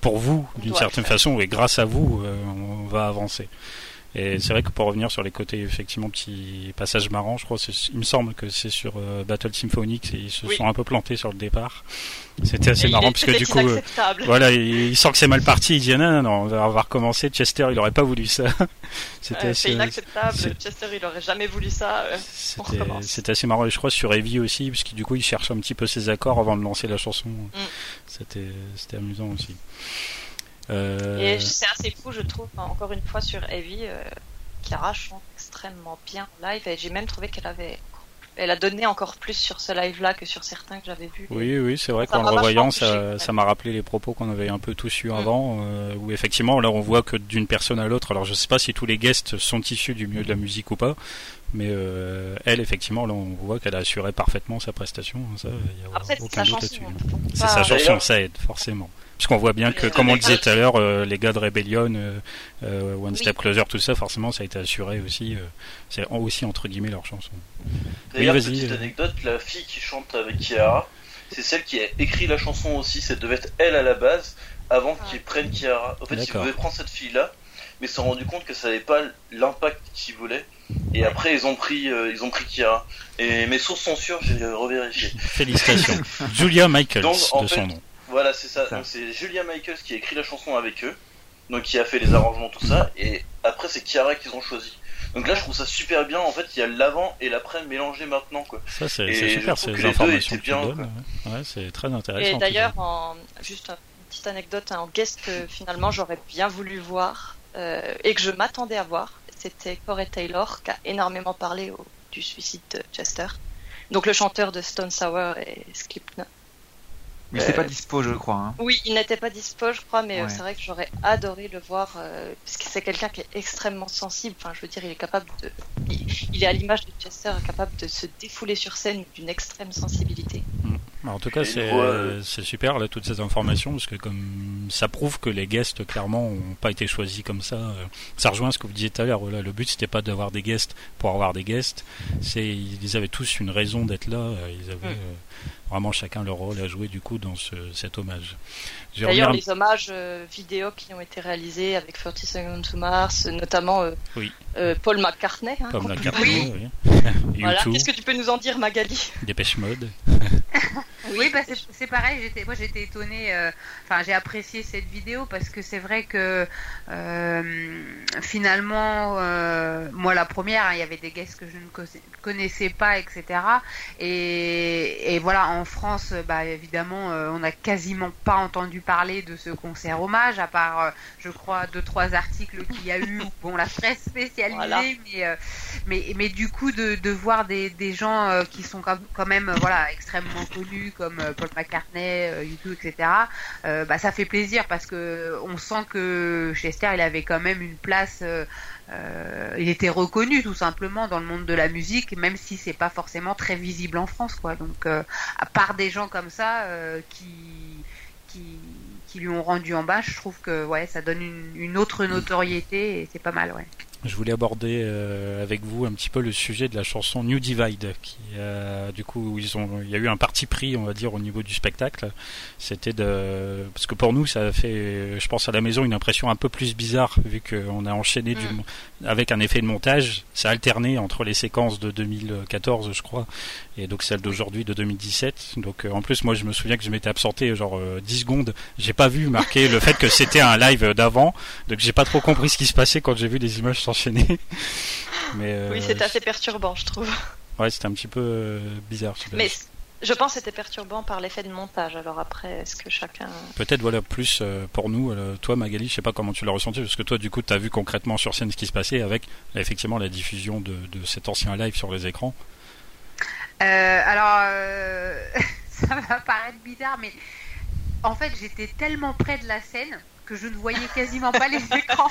pour vous, d'une certaine façon, et grâce à vous, euh, on va avancer. Et c'est vrai que pour revenir sur les côtés, effectivement, petit passage marrant, je crois, il me semble que c'est sur euh, Battle Symphonics et ils se Oui. sont un peu plantés sur le départ. C'était assez Et marrant parce que du coup, euh, voilà, il, il sent que c'est mal parti. Il dit ah, non, non, non, on va, on va recommencer. Chester, il aurait pas voulu ça. *laughs* C'était Euh, assez, inacceptable. Chester, il aurait jamais voulu ça. euh. c'était, assez marrant. Et je crois sur Heavy aussi, parce que du coup, il cherche un petit peu ses accords avant de lancer la chanson. Mm. C'était, c'était amusant aussi. Euh, Et c'est assez fou, je trouve, hein, encore une fois sur Heavy, euh, Chiara chante extrêmement bien en live et j'ai même trouvé qu'elle avait elle a donné encore plus sur ce live-là que sur certains que j'avais vus. Oui, oui, c'est vrai qu'en le revoyant, ça, m'a rappelé les propos qu'on avait un peu tous eus Mm. avant, euh, où effectivement, là, on voit que d'une personne à l'autre. Alors, je sais pas si tous les guests sont issus du milieu de la musique ou pas, mais euh, elle, effectivement, là, on voit qu'elle a assuré parfaitement sa prestation. hein, Ça, y a Après, c'est aucun sa doute chanson. là-dessus. hein, C'est sa chanson, ça aide forcément. Parce qu'on voit bien que, comme on le disait tout à l'heure, euh, les gars de Rebellion, euh, euh, One Oui. Step Closer, tout ça, forcément, ça a été assuré aussi. euh, c'est aussi entre guillemets leur chanson. D'ailleurs, Oui, vas-y, petite anecdote, la fille qui chante avec Kiara, c'est celle qui a écrit la chanson aussi. Ça devait être elle à la base, avant Ah. qu'ils prennent Kiara. En fait, ils devaient prendre cette fille-là, mais ils se sont rendu compte que ça n'avait pas l'impact qu'ils voulaient. Et après, ils ont pris, euh, ils ont pris Kiara. Et mes sources sont sûres, j'ai revérifié. Félicitations. Julia Michaels, Donc, de fait, son nom. Voilà, c'est ça. Ça. Donc c'est Julia Michaels qui a écrit la chanson avec eux, donc qui a fait les arrangements, tout ça, et après c'est Kiara qu'ils ont choisi. Donc là, je trouve ça super bien. En fait, il y a l'avant et l'après mélangés maintenant, quoi. Ça, c'est c'est super, trouve ces que les deux informations étaient que tu bien, donnes. Ouais, Ouais, c'est très intéressant. Et d'ailleurs, en... juste une petite anecdote, en guest, euh, finalement, j'aurais bien voulu voir euh, et que je m'attendais à voir, c'était Corey Taylor qui a énormément parlé au- du suicide de Chester. Donc le chanteur de Stone Sour et Slipknot. Mais c'est Euh, pas dispo, je crois. hein. Oui, il n'était pas dispo, je crois, mais euh, Ouais. c'est vrai que j'aurais adoré le voir, euh, parce que c'est quelqu'un qui est extrêmement sensible. Enfin, je veux dire, il est capable de, il, il est à l'image de Chester, capable de se défouler sur scène d'une extrême sensibilité. Bah, En tout cas, c'est euh, super là toutes ces informations parce que comme ça prouve que les guests clairement ont pas été choisis comme ça. euh, Ça rejoint ce que vous disiez tout à l'heure. Voilà, le but c'était pas d'avoir des guests pour avoir des guests. C'est ils avaient tous une raison d'être là. euh, Ils avaient Mm. euh, vraiment chacun leur rôle à jouer du coup dans ce, cet hommage. D'ailleurs, les hommages euh, vidéo qui ont été réalisés avec 30 Seconds to Mars, notamment euh, Oui. euh, Paul McCartney. hein, peut- *laughs* Carnot, oui. *laughs* Voilà. Qu'est-ce que tu peux nous en dire, Magali? Dépêche Mode. *laughs* Oui, bah c'est- c'est pareil. J'étais, moi, j'étais étonnée. euh, Enfin, j'ai apprécié cette vidéo parce que c'est vrai que euh, finalement, euh, moi, la première, hein, il y avait des guests que je ne co- connaissais pas, etc. Et, et voilà, en France, bah évidemment, euh, on n'a quasiment pas entendu parler de ce concert hommage, à part, euh, je crois, deux trois articles qu'il y a eu. *laughs* Bon, la presse spécialisée, Voilà. mais, euh, mais mais du coup de, de voir des, des gens qui sont quand quand même voilà extrêmement connus comme Paul McCartney, YouTube, etc. bah ça fait plaisir parce que on sent que Chester il avait quand même une place. Euh, il était reconnu tout simplement dans le monde de la musique, même si c'est pas forcément très visible en France, quoi. Donc, euh, à part des gens comme ça euh, qui lui ont rendu en bas, je trouve que ouais, ça donne une, une autre notoriété et c'est pas mal, ouais. Je voulais aborder euh, avec vous un petit peu le sujet de la chanson New Divide, qui euh, du coup ils ont, il y a eu un parti pris, on va dire, au niveau du spectacle. C'était de, parce que pour nous ça a fait, je pense à la maison, une impression un peu plus bizarre vu qu'on a enchaîné du, Mm. avec un effet de montage, ça a alterné entre les séquences de 2014, je crois, et donc celle d'aujourd'hui de 2017. Donc euh, en plus moi je me souviens que je m'étais absenté genre euh, 10 secondes, j'ai pas vu marquer le fait que c'était un live d'avant, donc j'ai pas trop compris ce qui se passait quand j'ai vu les images s'enchaîner. *laughs* Mais euh, Oui, c'était assez perturbant, je trouve. ouais, c'était un petit peu euh, bizarre. Mais je pense que c'était perturbant par l'effet de montage. Alors après, est-ce que chacun. Peut-être voilà plus pour nous, toi Magali, je sais pas comment tu l'as ressenti, parce que toi du coup tu as vu concrètement sur scène ce qui se passait avec effectivement la diffusion de, de cet ancien live sur les écrans. Euh, alors, euh, *laughs* ça va paraître bizarre, mais en fait, j'étais tellement près de la scène que je ne voyais quasiment pas les *laughs* écrans.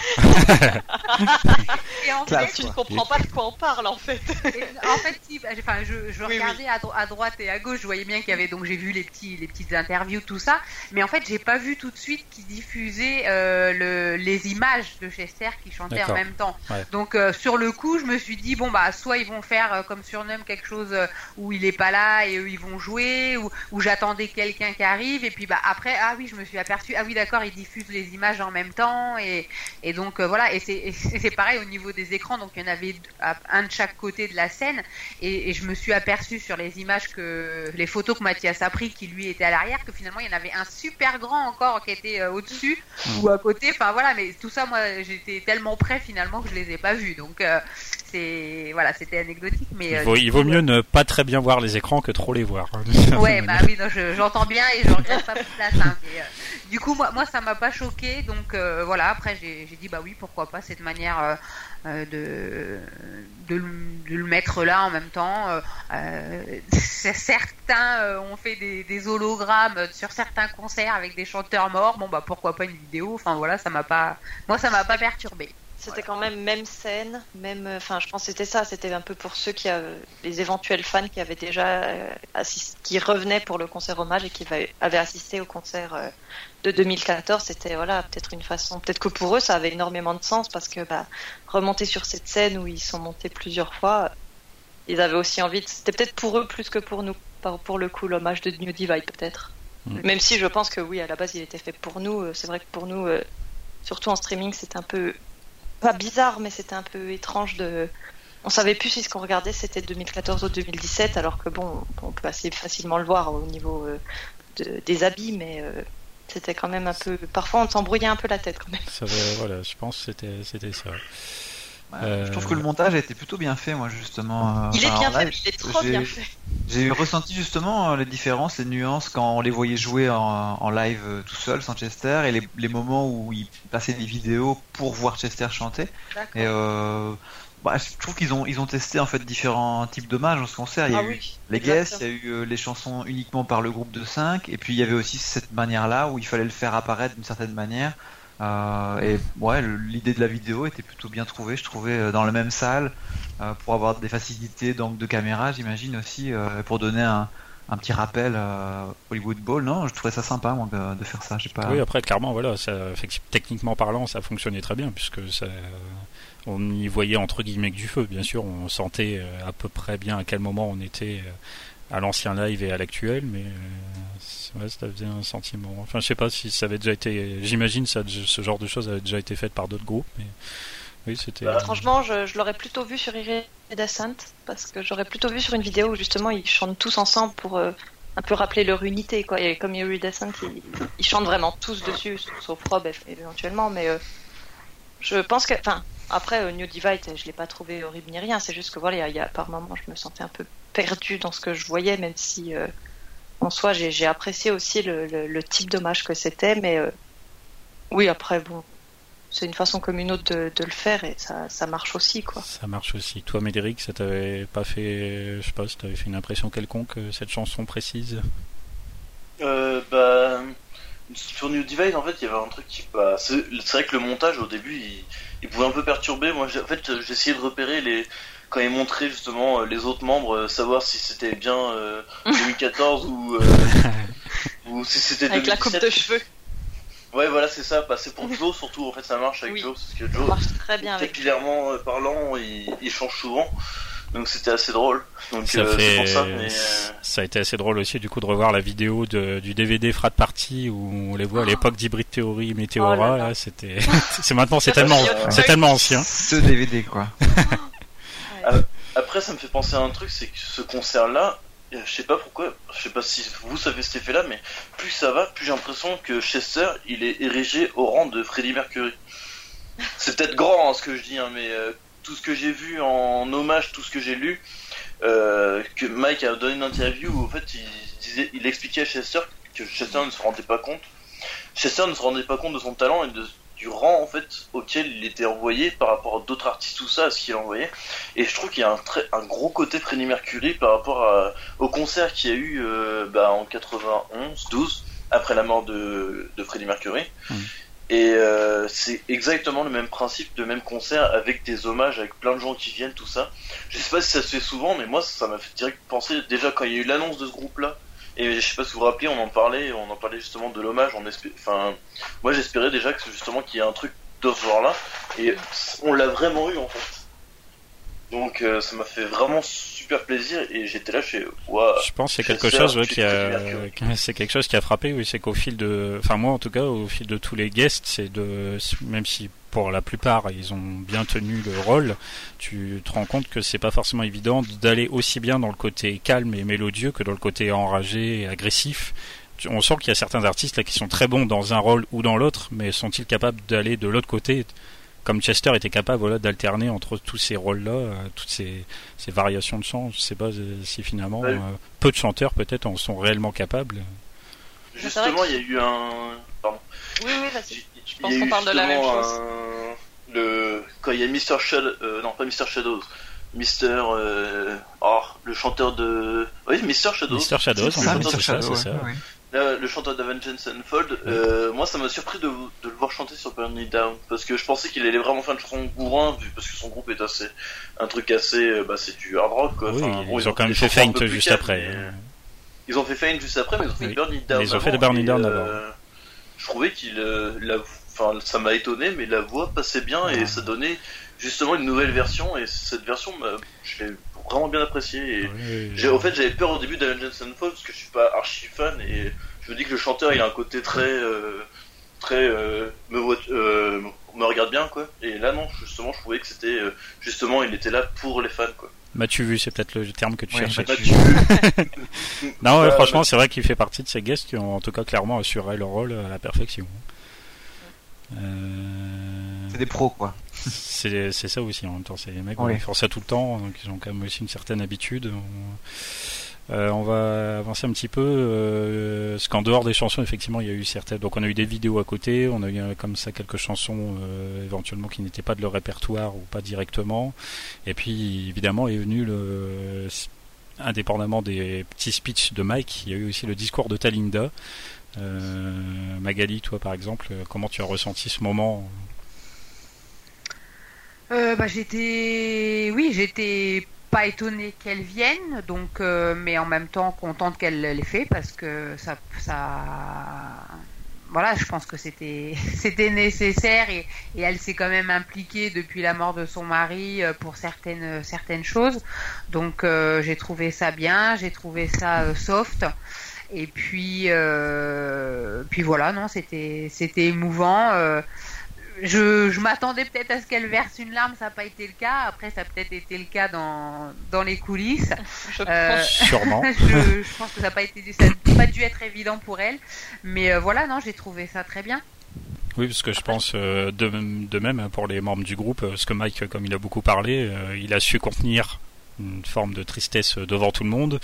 et en Classe, fait, Tu ne comprends pas de quoi on parle en fait. et- en fait, si, bah, enfin, je, je Oui, regardais À, dro- à droite et à gauche, je voyais bien qu'il y avait donc j'ai vu les petits, les petites interviews, tout ça, mais en fait, j'ai pas vu tout de suite qu'ils diffusaient euh, le, les images de Chester qui chantait en même temps. Ouais. Donc euh, sur le coup, je me suis dit bon bah soit ils vont faire euh, comme surnomme quelque chose où il est pas là et eux ils vont jouer ou, ou j'attendais quelqu'un qui arrive et puis bah après ah oui je me suis aperçu ah oui d'accord ils diffusent les images en même temps et, et donc euh, voilà. Et c'est pareil au niveau des écrans. Donc il y en avait un de chaque côté de la scène. Et, et je me suis aperçu sur les images que les photos que Mathias a pris qui lui était à l'arrière que finalement il y en avait un super grand encore qui était euh, au-dessus ou à côté. Enfin voilà. Mais tout ça moi j'étais tellement près finalement que je les ai pas vus. Donc euh, c'est voilà, c'était anecdotique, mais Il vaut, il vaut mieux ne pas très bien voir les écrans que trop les voir. Ouais, bah oui, j'entends bien et je regrette pas pour place. Hein, mais, du coup, moi, moi, ça m'a pas choqué, donc euh, voilà. Après, j'ai dit bah oui, pourquoi pas cette manière euh, euh, de, de le- de le mettre là en même temps. *laughs* Certains ont fait des, des hologrammes sur certains concerts avec des chanteurs morts. Bon bah pourquoi pas une vidéo? Enfin voilà, ça m'a pas, moi ça m'a pas perturbé. C'était quand même même scène, même. Enfin, je pense que c'était ça. C'était un peu pour ceux qui, avaient- les éventuels fans qui avaient déjà assisté, qui revenaient pour le concert hommage et qui va- avaient assisté au concert de 2014. C'était voilà, peut-être une façon. Peut-être que pour eux, ça avait énormément de sens parce que bah, remonter sur cette scène où ils sont montés plusieurs fois, ils avaient aussi envie. de- C'était peut-être pour eux plus que pour nous. Pour le coup, l'hommage de New Divide peut-être. Mm. Même si je pense que oui, à la base, il était fait pour nous. euh, C'est vrai que pour nous, euh, surtout en streaming, c'est un peu pas bizarre, mais c'était un peu étrange de. On savait plus si ce qu'on regardait c'était 2014 ou 2017, alors que bon, on peut assez facilement le voir au niveau euh, de- des habits, mais euh, c'était quand même un peu. Parfois, on s'embrouillait un peu la tête quand même. Ça voilà, je pense que c'était c'était ça. Ouais, Euh, Je trouve que le montage a été plutôt bien fait, moi, justement. euh, Il est bien en fait, il est trop j'ai- bien fait. J'ai ressenti justement euh, les différences, les nuances quand on les voyait jouer en, en live tout seul, sans Chester, et les, les moments où ils passaient des vidéos pour voir Chester chanter. Et euh, bah, je trouve qu'ils ont, ils ont testé en fait différents types d'hommages dans ce concert. Il y a Ah eu oui, les guests, il y a eu euh, les chansons uniquement par le groupe de 5, et puis il y avait aussi cette manière-là où il fallait le faire apparaître d'une certaine manière. Euh, et ouais, l'idée de la vidéo était plutôt bien trouvée, je trouvais, euh, dans la même salle, euh, pour avoir des facilités d'angle de caméra, j'imagine aussi, pour donner un, un petit rappel euh, Hollywood Bowl. Non, je trouvais ça sympa, moi, de, de faire ça. Je sais pas. Oui, après, clairement, voilà, ça, techniquement parlant, ça fonctionnait très bien, puisque ça, on y voyait entre guillemets que du feu. Bien sûr, on sentait euh, à peu près bien à quel moment on était euh, à l'ancien live et à l'actuel, mais euh, ouais, ça faisait un sentiment. Enfin, je sais pas si ça avait déjà été. J'imagine ça, ce genre de choses avait déjà été fait par d'autres groupes, mais oui, c'était. Bah, Franchement, je, je l'aurais plutôt vu sur Iridescent, parce que j'aurais plutôt vu sur une vidéo où justement ils chantent tous ensemble pour euh, un peu rappeler leur unité. Quoi. Et comme Iridescent, ils, ils chantent vraiment tous dessus, sauf Rob éventuellement, mais euh, je pense que. Enfin, après, euh, New Divide, je l'ai pas trouvé horrible ni rien, c'est juste que voilà, il y a- par moments, je me sentais un peu perdue dans ce que je voyais, même si en soi, j'ai apprécié aussi le, le- type d'hommage que c'était, mais oui, après, bon, c'est une façon comme une autre de, de le faire et ça, ça marche aussi, quoi. Ça marche aussi. Toi, Médéric, ça t'avait pas fait, je sais pas, ça t'avait fait une impression quelconque euh, cette chanson précise? Euh, bah, sur New Divide, en fait, il y avait un truc qui. Bah, c'est c'est vrai que le montage, au début, il, il pouvait un peu perturber. Moi, j'ai- en fait, j'ai essayé de repérer les. Quand ils montraient justement euh, les autres membres, euh, savoir si c'était bien euh, *laughs* 2014 ou. euh, *laughs* ou si c'était Avec la coupe 2017. de cheveux, Ouais, voilà, c'est ça. Bah, c'est pour Joe surtout, en fait, ça marche avec Oui. Joe. Parce que ça Joe, marche très bien capillairement euh, parlant, il, il change souvent. Donc c'était assez drôle. Donc Ça euh, c'est fait, pour ça. Mais, euh, ça a été assez drôle aussi du coup de revoir la vidéo de, du DVD Frat Party où on les voit à l'époque d'Hybrid Theory Meteora. Oh là là. là, c'était, *laughs* c'est maintenant c'est Ça tellement, c'est tellement ancien. Ce DVD, quoi. *laughs* Ouais. Après, ça me fait penser à un truc, c'est que ce concert-là, je sais pas pourquoi, je sais pas si vous savez cet effet-là, mais plus ça va, plus j'ai l'impression que Chester, il est érigé au rang de Freddie Mercury. *laughs* C'est peut-être grand hein, ce que je dis, hein, mais euh, tout ce que j'ai vu en hommage, tout ce que j'ai lu, euh, que Mike a donné une interview où en fait il disait, il expliquait à Chester que Chester ne se rendait pas compte. Chester ne se rendait pas compte de son talent et de, du rang en fait auquel il était envoyé par rapport à d'autres artistes tout ça, à ce qu'il envoyait. Et je trouve qu'il y a un, très, un gros côté Freddie Mercury par rapport à- au concert qu'il y a eu euh, bah, en 91, 12, après la mort de, de Freddie Mercury. Mm. Et euh, c'est exactement le même principe, le même concert avec des hommages, avec plein de gens qui viennent, tout ça. Je sais pas si ça se fait souvent, mais moi ça m'a fait direct penser déjà quand il y a eu l'annonce de ce groupe-là. Et je sais pas si vous vous rappelez, on en parlait, on en parlait justement de l'hommage. On espé- enfin, moi j'espérais déjà que justement qu'il y ait un truc de ce genre-là, et on l'a vraiment eu en fait. Donc euh, ça m'a fait vraiment super plaisir et j'étais là chez Ouah. Je pense que c'est quelque chose ouais, qui a, Mercury. *laughs* c'est quelque chose qui a frappé. Oui, c'est qu'au fil de, enfin moi en tout cas, au fil de tous les guests, c'est de, même si pour la plupart ils ont bien tenu le rôle, tu te rends compte que c'est pas forcément évident d'aller aussi bien dans le côté calme et mélodieux que dans le côté enragé et agressif. On sent qu'il y a certains artistes là qui sont très bons dans un rôle ou dans l'autre, mais sont-ils capables d'aller de l'autre côté? Comme Chester était capable voilà, d'alterner entre tous ces rôles-là, euh, toutes ces, ces, variations de chant. Je sais pas si finalement Ouais. euh, peu de chanteurs peut-être en sont réellement capables. Justement, il y a eu un. Pardon. Oui, oui, vas-y. Je pense qu'on parle de la même chose. un- Le... Quand il y a Mr. Shadow. euh, non, pas Mr. Shadows. Mr. euh, Oh, le chanteur de. Oui, Mr. Shadows. Mr. Shadows, C'est on ça, Mr. c'est ça, Shadow, c'est ouais, ça. ouais. Là, le chanteur d'Avengers Unfold, euh, moi ça m'a surpris de, de le voir chanter sur Burn It Down parce que je pensais qu'il allait vraiment faire une chanson bourrin vu parce que son groupe est assez un truc assez euh, bah c'est du hard rock quoi. Oui, Enfin, bon, ils ont quand même fait plus juste après. mais, euh, Ils ont fait Faint juste après mais ils ont fait Oui. Burn It Down. Ils ont fait le Burn It Down euh, Je trouvais qu'il euh, la enfin ça m'a étonné mais la voix passait bien et ça donnait justement une nouvelle version et cette version m'a- je l'ai vraiment bien appréciée et Oui, en fait, j'avais peur au début d'Avengers Unfold parce que je suis pas archi fan et je me dis que le chanteur il a un côté très, euh, très euh, me, voit- euh, me regarde bien quoi. Et là non, justement, je trouvais que c'était euh, justement il était là pour les fans quoi. M'as-tu vu, c'est peut-être le terme que tu Ouais, bah, Mathieu, *laughs* Non, ouais, Bah, franchement, bah- c'est vrai qu'il fait partie de ces guests qui ont en tout cas clairement assuré leur rôle à la perfection. Euh, C'est des pros, quoi. C'est c'est ça aussi en même temps. C'est les mecs Ouais. qui font ça tout le temps, donc ils ont quand même aussi une certaine habitude. On, euh, on va avancer un petit peu. Euh, parce qu'en dehors des chansons, effectivement, il y a eu certaines. Donc on a eu des vidéos à côté, on a eu euh, comme ça quelques chansons euh, éventuellement qui n'étaient pas de leur répertoire ou pas directement. Et puis évidemment est venu le indépendamment des petits speeches de Mike, il y a eu aussi le discours de Talinda. Euh, Magali, toi par exemple, euh, comment tu as ressenti ce moment Euh, bah, j'étais, oui, j'étais pas étonnée qu'elle vienne, donc, mais en même temps contente qu'elle l'ait fait parce que ça, voilà, je pense que c'était, *laughs* nécessaire et, elle s'est quand même impliquée depuis la mort de son mari pour certaines, choses, donc j'ai trouvé ça bien, j'ai trouvé ça soft. Et puis, euh, puis voilà, non, c'était, c'était émouvant. euh, je, je m'attendais peut-être à ce qu'elle verse une larme, ça n'a pas été le cas. Après, ça a peut-être été le cas dans, dans les coulisses. Je Euh, pense. *laughs* Sûrement. je, je pense que ça n'a pas été, ça n'a pas dû être évident pour elle. Mais euh, voilà, non, j'ai trouvé ça très bien. Oui, parce que je pense euh, de, de même hein, pour les membres du groupe, parce que Mike, comme il a beaucoup parlé, euh, il a su contenir une forme de tristesse devant tout le monde.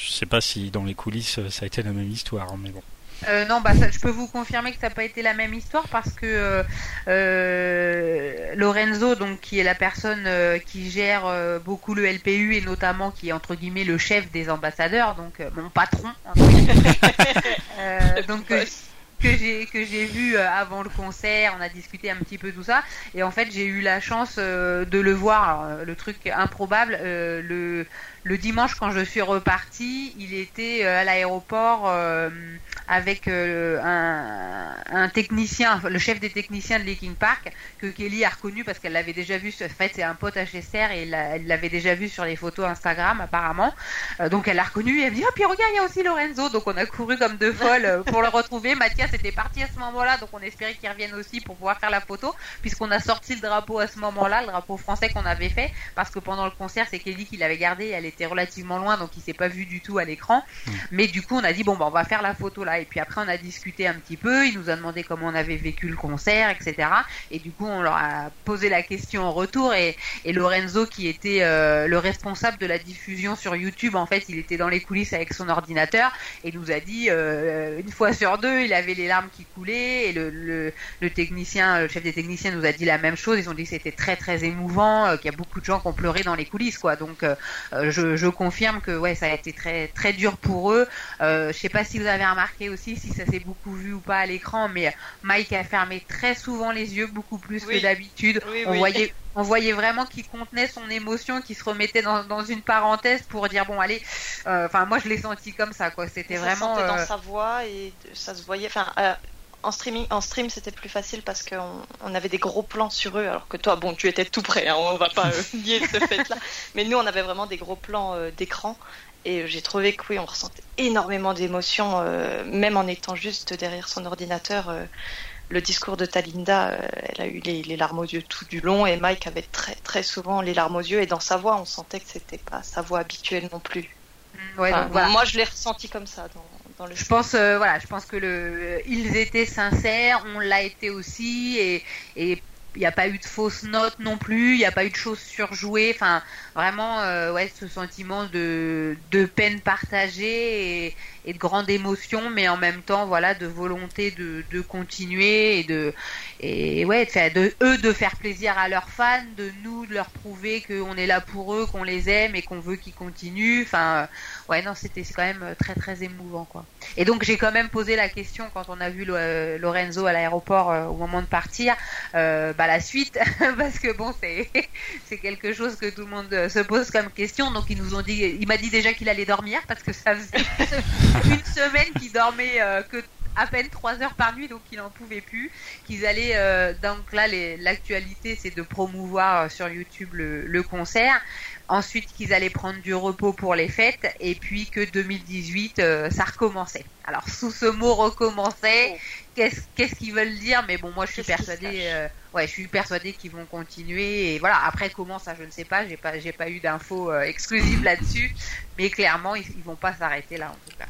Je sais pas si dans les coulisses ça a été la même histoire, mais bon. Euh, non, bah ça, je peux vous confirmer que ça n'a pas été la même histoire parce que euh, euh, Lorenzo, donc qui est la personne euh, qui gère euh, beaucoup le LPU et notamment qui est entre guillemets le chef des ambassadeurs, donc euh, mon patron, entre guillemets. *laughs* Euh, donc que, que j'ai que j'ai vu avant le concert, on a discuté un petit peu tout ça et en fait j'ai eu la chance euh, de le voir. Alors, le truc improbable, euh, le le dimanche quand je suis reparti, il était euh, à l'aéroport euh, avec euh, un, technicien, le chef des techniciens de Linkin Park, que Kelly a reconnu parce qu'elle l'avait déjà vu. En fait, c'est un pote HSR et elle l'avait déjà vu sur les photos Instagram apparemment. Donc elle l'a reconnu et elle me dit oh puis regarde il y a aussi Lorenzo. Donc on a couru comme deux folles pour le retrouver. *laughs* Mathias était parti à ce moment-là, donc on espérait qu'il revienne aussi pour pouvoir faire la photo, puisqu'on a sorti le drapeau à ce moment-là, le drapeau français qu'on avait fait, parce que pendant le concert c'est Kelly qui l'avait gardé, elle était relativement loin, donc il s'est pas vu du tout à l'écran. Mais du coup on a dit bon bah on va faire la photo là, et puis après on a discuté un petit peu, il nous a demandé comment on avait vécu le concert, etc. Et du coup on leur a posé la question en retour et, et Lorenzo qui était euh, le responsable de la diffusion sur YouTube, en fait il était dans les coulisses avec son ordinateur et nous a dit euh, une fois sur deux il avait les larmes qui coulaient et le, le, le technicien, le chef des techniciens nous a dit la même chose. Ils ont dit que c'était très très émouvant, euh, qu'il y a beaucoup de gens qui ont pleuré dans les coulisses quoi. Donc euh, je, je confirme que ouais ça a été très très dur pour eux. Euh, je sais pas si vous avez remarqué aussi si ça s'est beaucoup vu ou pas à l'écran, mais Mike a fermé très souvent les yeux, beaucoup plus Oui. que d'habitude. Oui, On oui. voyait on voyait vraiment qu'il contenait son émotion, qu'il se remettait dans, dans une parenthèse pour dire bon allez. euh, Enfin moi je l'ai senti comme ça quoi. C'était ça vraiment. se sentait euh, dans sa voix et ça se voyait. Enfin, euh, en streaming, en stream, c'était plus facile parce qu'on on avait des gros plans sur eux, alors que toi, bon, tu étais tout près. Hein, on va pas euh, *laughs* nier ce fait-là. Mais nous, on avait vraiment des gros plans euh, d'écran. Et euh, j'ai trouvé que oui, on ressentait énormément d'émotions, euh, même en étant juste derrière son ordinateur. le discours de Talinda, elle a eu les, les larmes aux yeux tout du long, et Mike avait très très souvent les larmes aux yeux, et dans sa voix, on sentait que c'était pas sa voix habituelle non plus. ouais, Enfin, donc, voilà. Moi, je l'ai ressenti comme ça dans le Je pense, euh, voilà, je pense que le, ils étaient sincères, on l'a été aussi, et, et il n'y a pas eu de fausses notes non plus, il n'y a pas eu de choses surjouées. Enfin, vraiment, euh, ouais, ce sentiment de, de peine partagée et, et, de grande émotion, mais en même temps, voilà, de volonté de, de continuer et de, et ouais, de, de, eux de faire plaisir à leurs fans, de nous de leur prouver qu'on est là pour eux, qu'on les aime et qu'on veut qu'ils continuent. Enfin, ouais, non, c'était quand même très très émouvant, quoi. Et donc j'ai quand même posé la question quand on a vu Lorenzo à l'aéroport euh, au moment de partir. Euh, bah, la suite *laughs* parce que bon c'est *laughs* c'est quelque chose que tout le monde se pose comme question donc ils nous ont dit il m'a dit déjà qu'il allait dormir parce que ça faisait *laughs* une semaine qu'il dormait euh, que à peine 3 heures par nuit, donc il n'en pouvait plus. Qu'ils allaient, euh, donc là, l'actualité, c'est de promouvoir euh, sur YouTube le concert. Ensuite, qu'ils allaient prendre du repos pour les fêtes, et puis que 2018, euh, ça recommençait. Alors, sous ce mot recommencer, oh. qu'est-ce qu'est-ce qu'ils veulent dire? Mais bon, moi, je suis persuadée, euh, ouais, je suis persuadée qu'ils vont continuer. Et voilà. Après, comment ça, je ne sais pas. J'ai pas, j'ai pas eu d'infos euh, exclusives là-dessus, mais clairement, ils, ils vont pas s'arrêter là, en tout cas.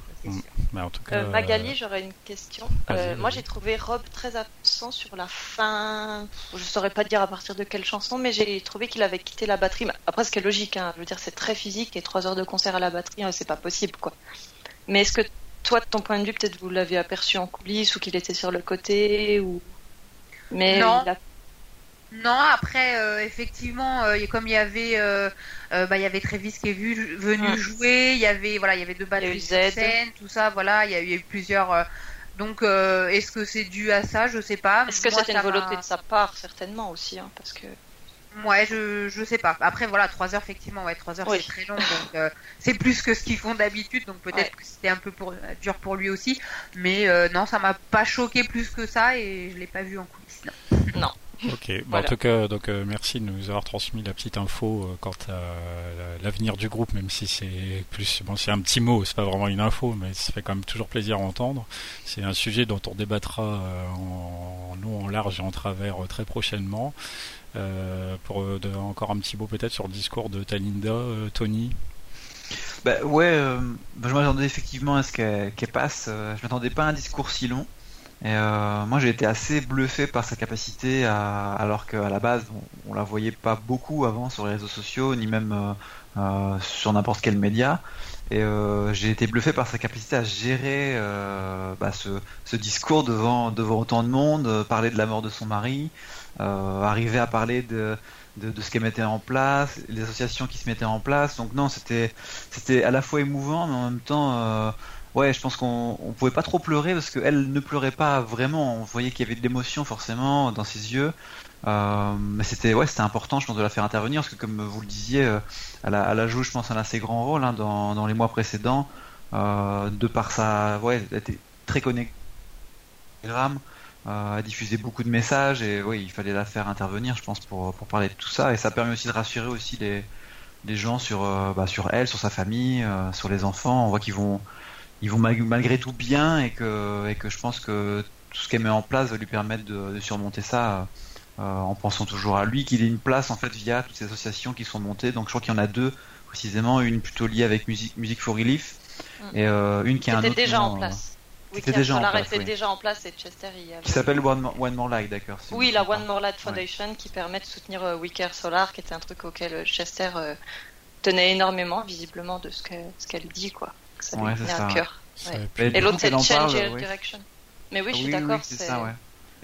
En tout cas, euh, Magali, j'aurais une question. Euh, moi, j'ai trouvé Rob très absent sur la fin. Je saurais pas dire à partir de quelle chanson, mais j'ai trouvé qu'il avait quitté la batterie. Après, ce qui est logique, hein. je veux dire, c'est très physique et trois heures de concert à la batterie, hein, c'est pas possible, quoi. Mais est-ce que toi, de ton point de vue, peut-être vous l'avez aperçu en coulisses ou qu'il était sur le côté ou mais non. Il a non, après, euh, effectivement, euh, comme il y avait, euh, bah, il y avait Travis qui est vu, venu jouer, il y avait, voilà, il y avait deux batteries sur scène, tout ça, voilà, il y a, eu plusieurs. donc, est-ce que c'est dû à ça? Je sais pas. Est-ce que c'était une volonté de sa part, certainement aussi, hein, parce que. Ouais, je je sais pas. Après voilà, trois heures effectivement, ouais, trois heures c'est très long, donc c'est plus que ce qu'ils font d'habitude, donc peut-être que c'était un peu pour, dur pour lui aussi, mais non, ça m'a pas choqué plus que ça et je l'ai pas vu en coulisses. Non. non. Ok, en tout cas, donc euh, merci de nous avoir transmis la petite info euh, quant à l'avenir du groupe, même si c'est plus, bon, c'est un petit mot, c'est pas vraiment une info, mais ça fait quand même toujours plaisir à entendre. C'est un sujet dont on débattra euh, en, en, en large et en travers très prochainement. pour de, encore un petit mot peut-être sur le discours de Talinda, Tony. Bah ouais, bah, je m'attendais effectivement à ce qu'elle passe. je m'attendais pas à un discours si long. Et euh, moi j'ai été assez bluffé par sa capacité à, alors qu'à la base on, la voyait pas beaucoup avant sur les réseaux sociaux ni même euh, euh, sur n'importe quel média. Et euh, j'ai été bluffé par sa capacité à gérer bah, ce, discours devant, devant autant de monde, parler de la mort de son mari, arriver à parler de, de, de ce qu'elle mettait en place, les associations qui se mettaient en place. Donc non, c'était c'était à la fois émouvant, mais en même temps ouais, je pense qu'on on pouvait pas trop pleurer parce qu'elle ne pleurait pas vraiment. On voyait qu'il y avait de l'émotion forcément dans ses yeux. Euh, mais c'était ouais, c'était important, je pense, de la faire intervenir parce que comme vous le disiez, euh, elle, a, elle joué, je pense, un assez grand rôle hein, dans, dans les mois précédents, euh, de par sa, ouais, elle était très connectée. Euh, a diffusé beaucoup de messages et oui, il fallait la faire intervenir, je pense, pour, pour parler de tout ça. Et ça permet aussi de rassurer aussi les, gens sur, bah, sur elle, sur sa famille, sur les enfants. On voit qu'ils vont, ils vont malgré tout bien et que, et que je pense que tout ce qu'elle met en place va lui permettre de, de surmonter ça euh, en pensant toujours à lui, qu'il ait une place en fait via toutes ces associations qui sont montées. Donc je crois qu'il y en a deux précisément, une plutôt liée avec Music, Music for Relief mm. et euh, une qui est un autre déjà en place. Oui, était déjà, en place, oui. déjà en place et Chester y Qui s'appelle One, More, One More Light, d'accord. Oui, la One More Light Foundation ouais. qui permet de soutenir euh, Wicker Solar, qui était un truc auquel Chester euh, tenait énormément, visiblement, de ce qu'elle ce qu dit, quoi. Ça lui ouais, tenait à cœur. Ouais. Et, l'autre, c'est Change Your Direction. Mais oui, je suis d'accord. c'est ça, ouais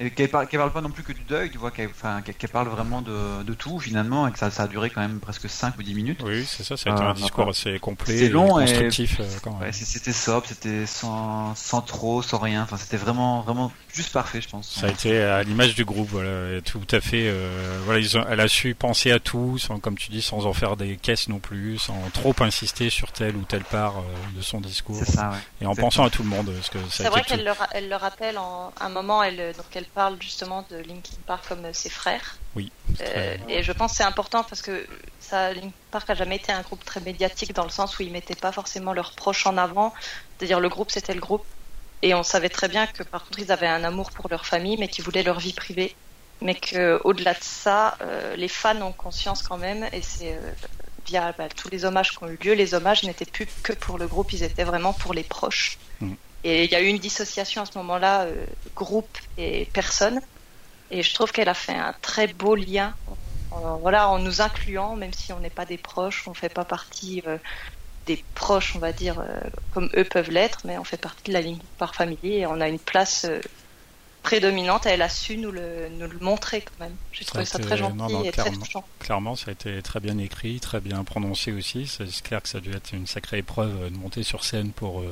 et qu'elle parle, qu parle, pas non plus que du deuil, tu vois, qu'elle qu parle vraiment de, de, tout finalement, et que ça, ça, a duré quand même presque 5 ou 10 minutes. Oui, c'est ça, ça a été euh, un discours assez complet, c'est long et constructif. Et... Euh, ouais, c'était sobre, c'était sans, sans trop, sans rien, enfin c'était vraiment, vraiment juste parfait, je pense. Ça a été à l'image du groupe, voilà, tout à fait. Euh, voilà, ils ont, elle a su penser à tout, sans, comme tu dis, sans en faire des caisses non plus, sans trop insister sur telle ou telle part euh, de son discours. C'est ça, ouais. Et en pensant à tout le monde, parce que c'est vrai qu'elle le, elle le rappelle en un moment, elle donc elle parle justement de Linkin Park comme ses frères. Oui. Euh, et je pense que c'est important parce que ça, Linkin Park a jamais été un groupe très médiatique dans le sens où ils mettaient pas forcément leurs proches en avant. C'est-à-dire le groupe c'était le groupe et on savait très bien que par contre ils avaient un amour pour leur famille, mais qu'ils voulaient leur vie privée. Mais qu'au-delà de ça, euh, les fans ont conscience quand même, et c'est euh, via bah, tous les hommages qui ont eu lieu, les hommages n'étaient plus que pour le groupe, ils étaient vraiment pour les proches. Mmh. Et il y a eu une dissociation à ce moment-là, euh, groupe et personne. Et je trouve qu'elle a fait un très beau lien, en, voilà, en nous incluant, même si on n'est pas des proches, on fait pas partie euh, des proches, on va dire, euh, comme eux peuvent l'être, mais on fait partie de la ligne par famille et on a une place prédominante. Elle a su nous le, nous le montrer quand même. J'ai trouvé ça, été- très gentil non, non, et très clairement. touchant. Clairement, ça a été très bien écrit, très bien prononcé aussi. C'est clair que ça a dû être une sacrée épreuve de monter sur scène pour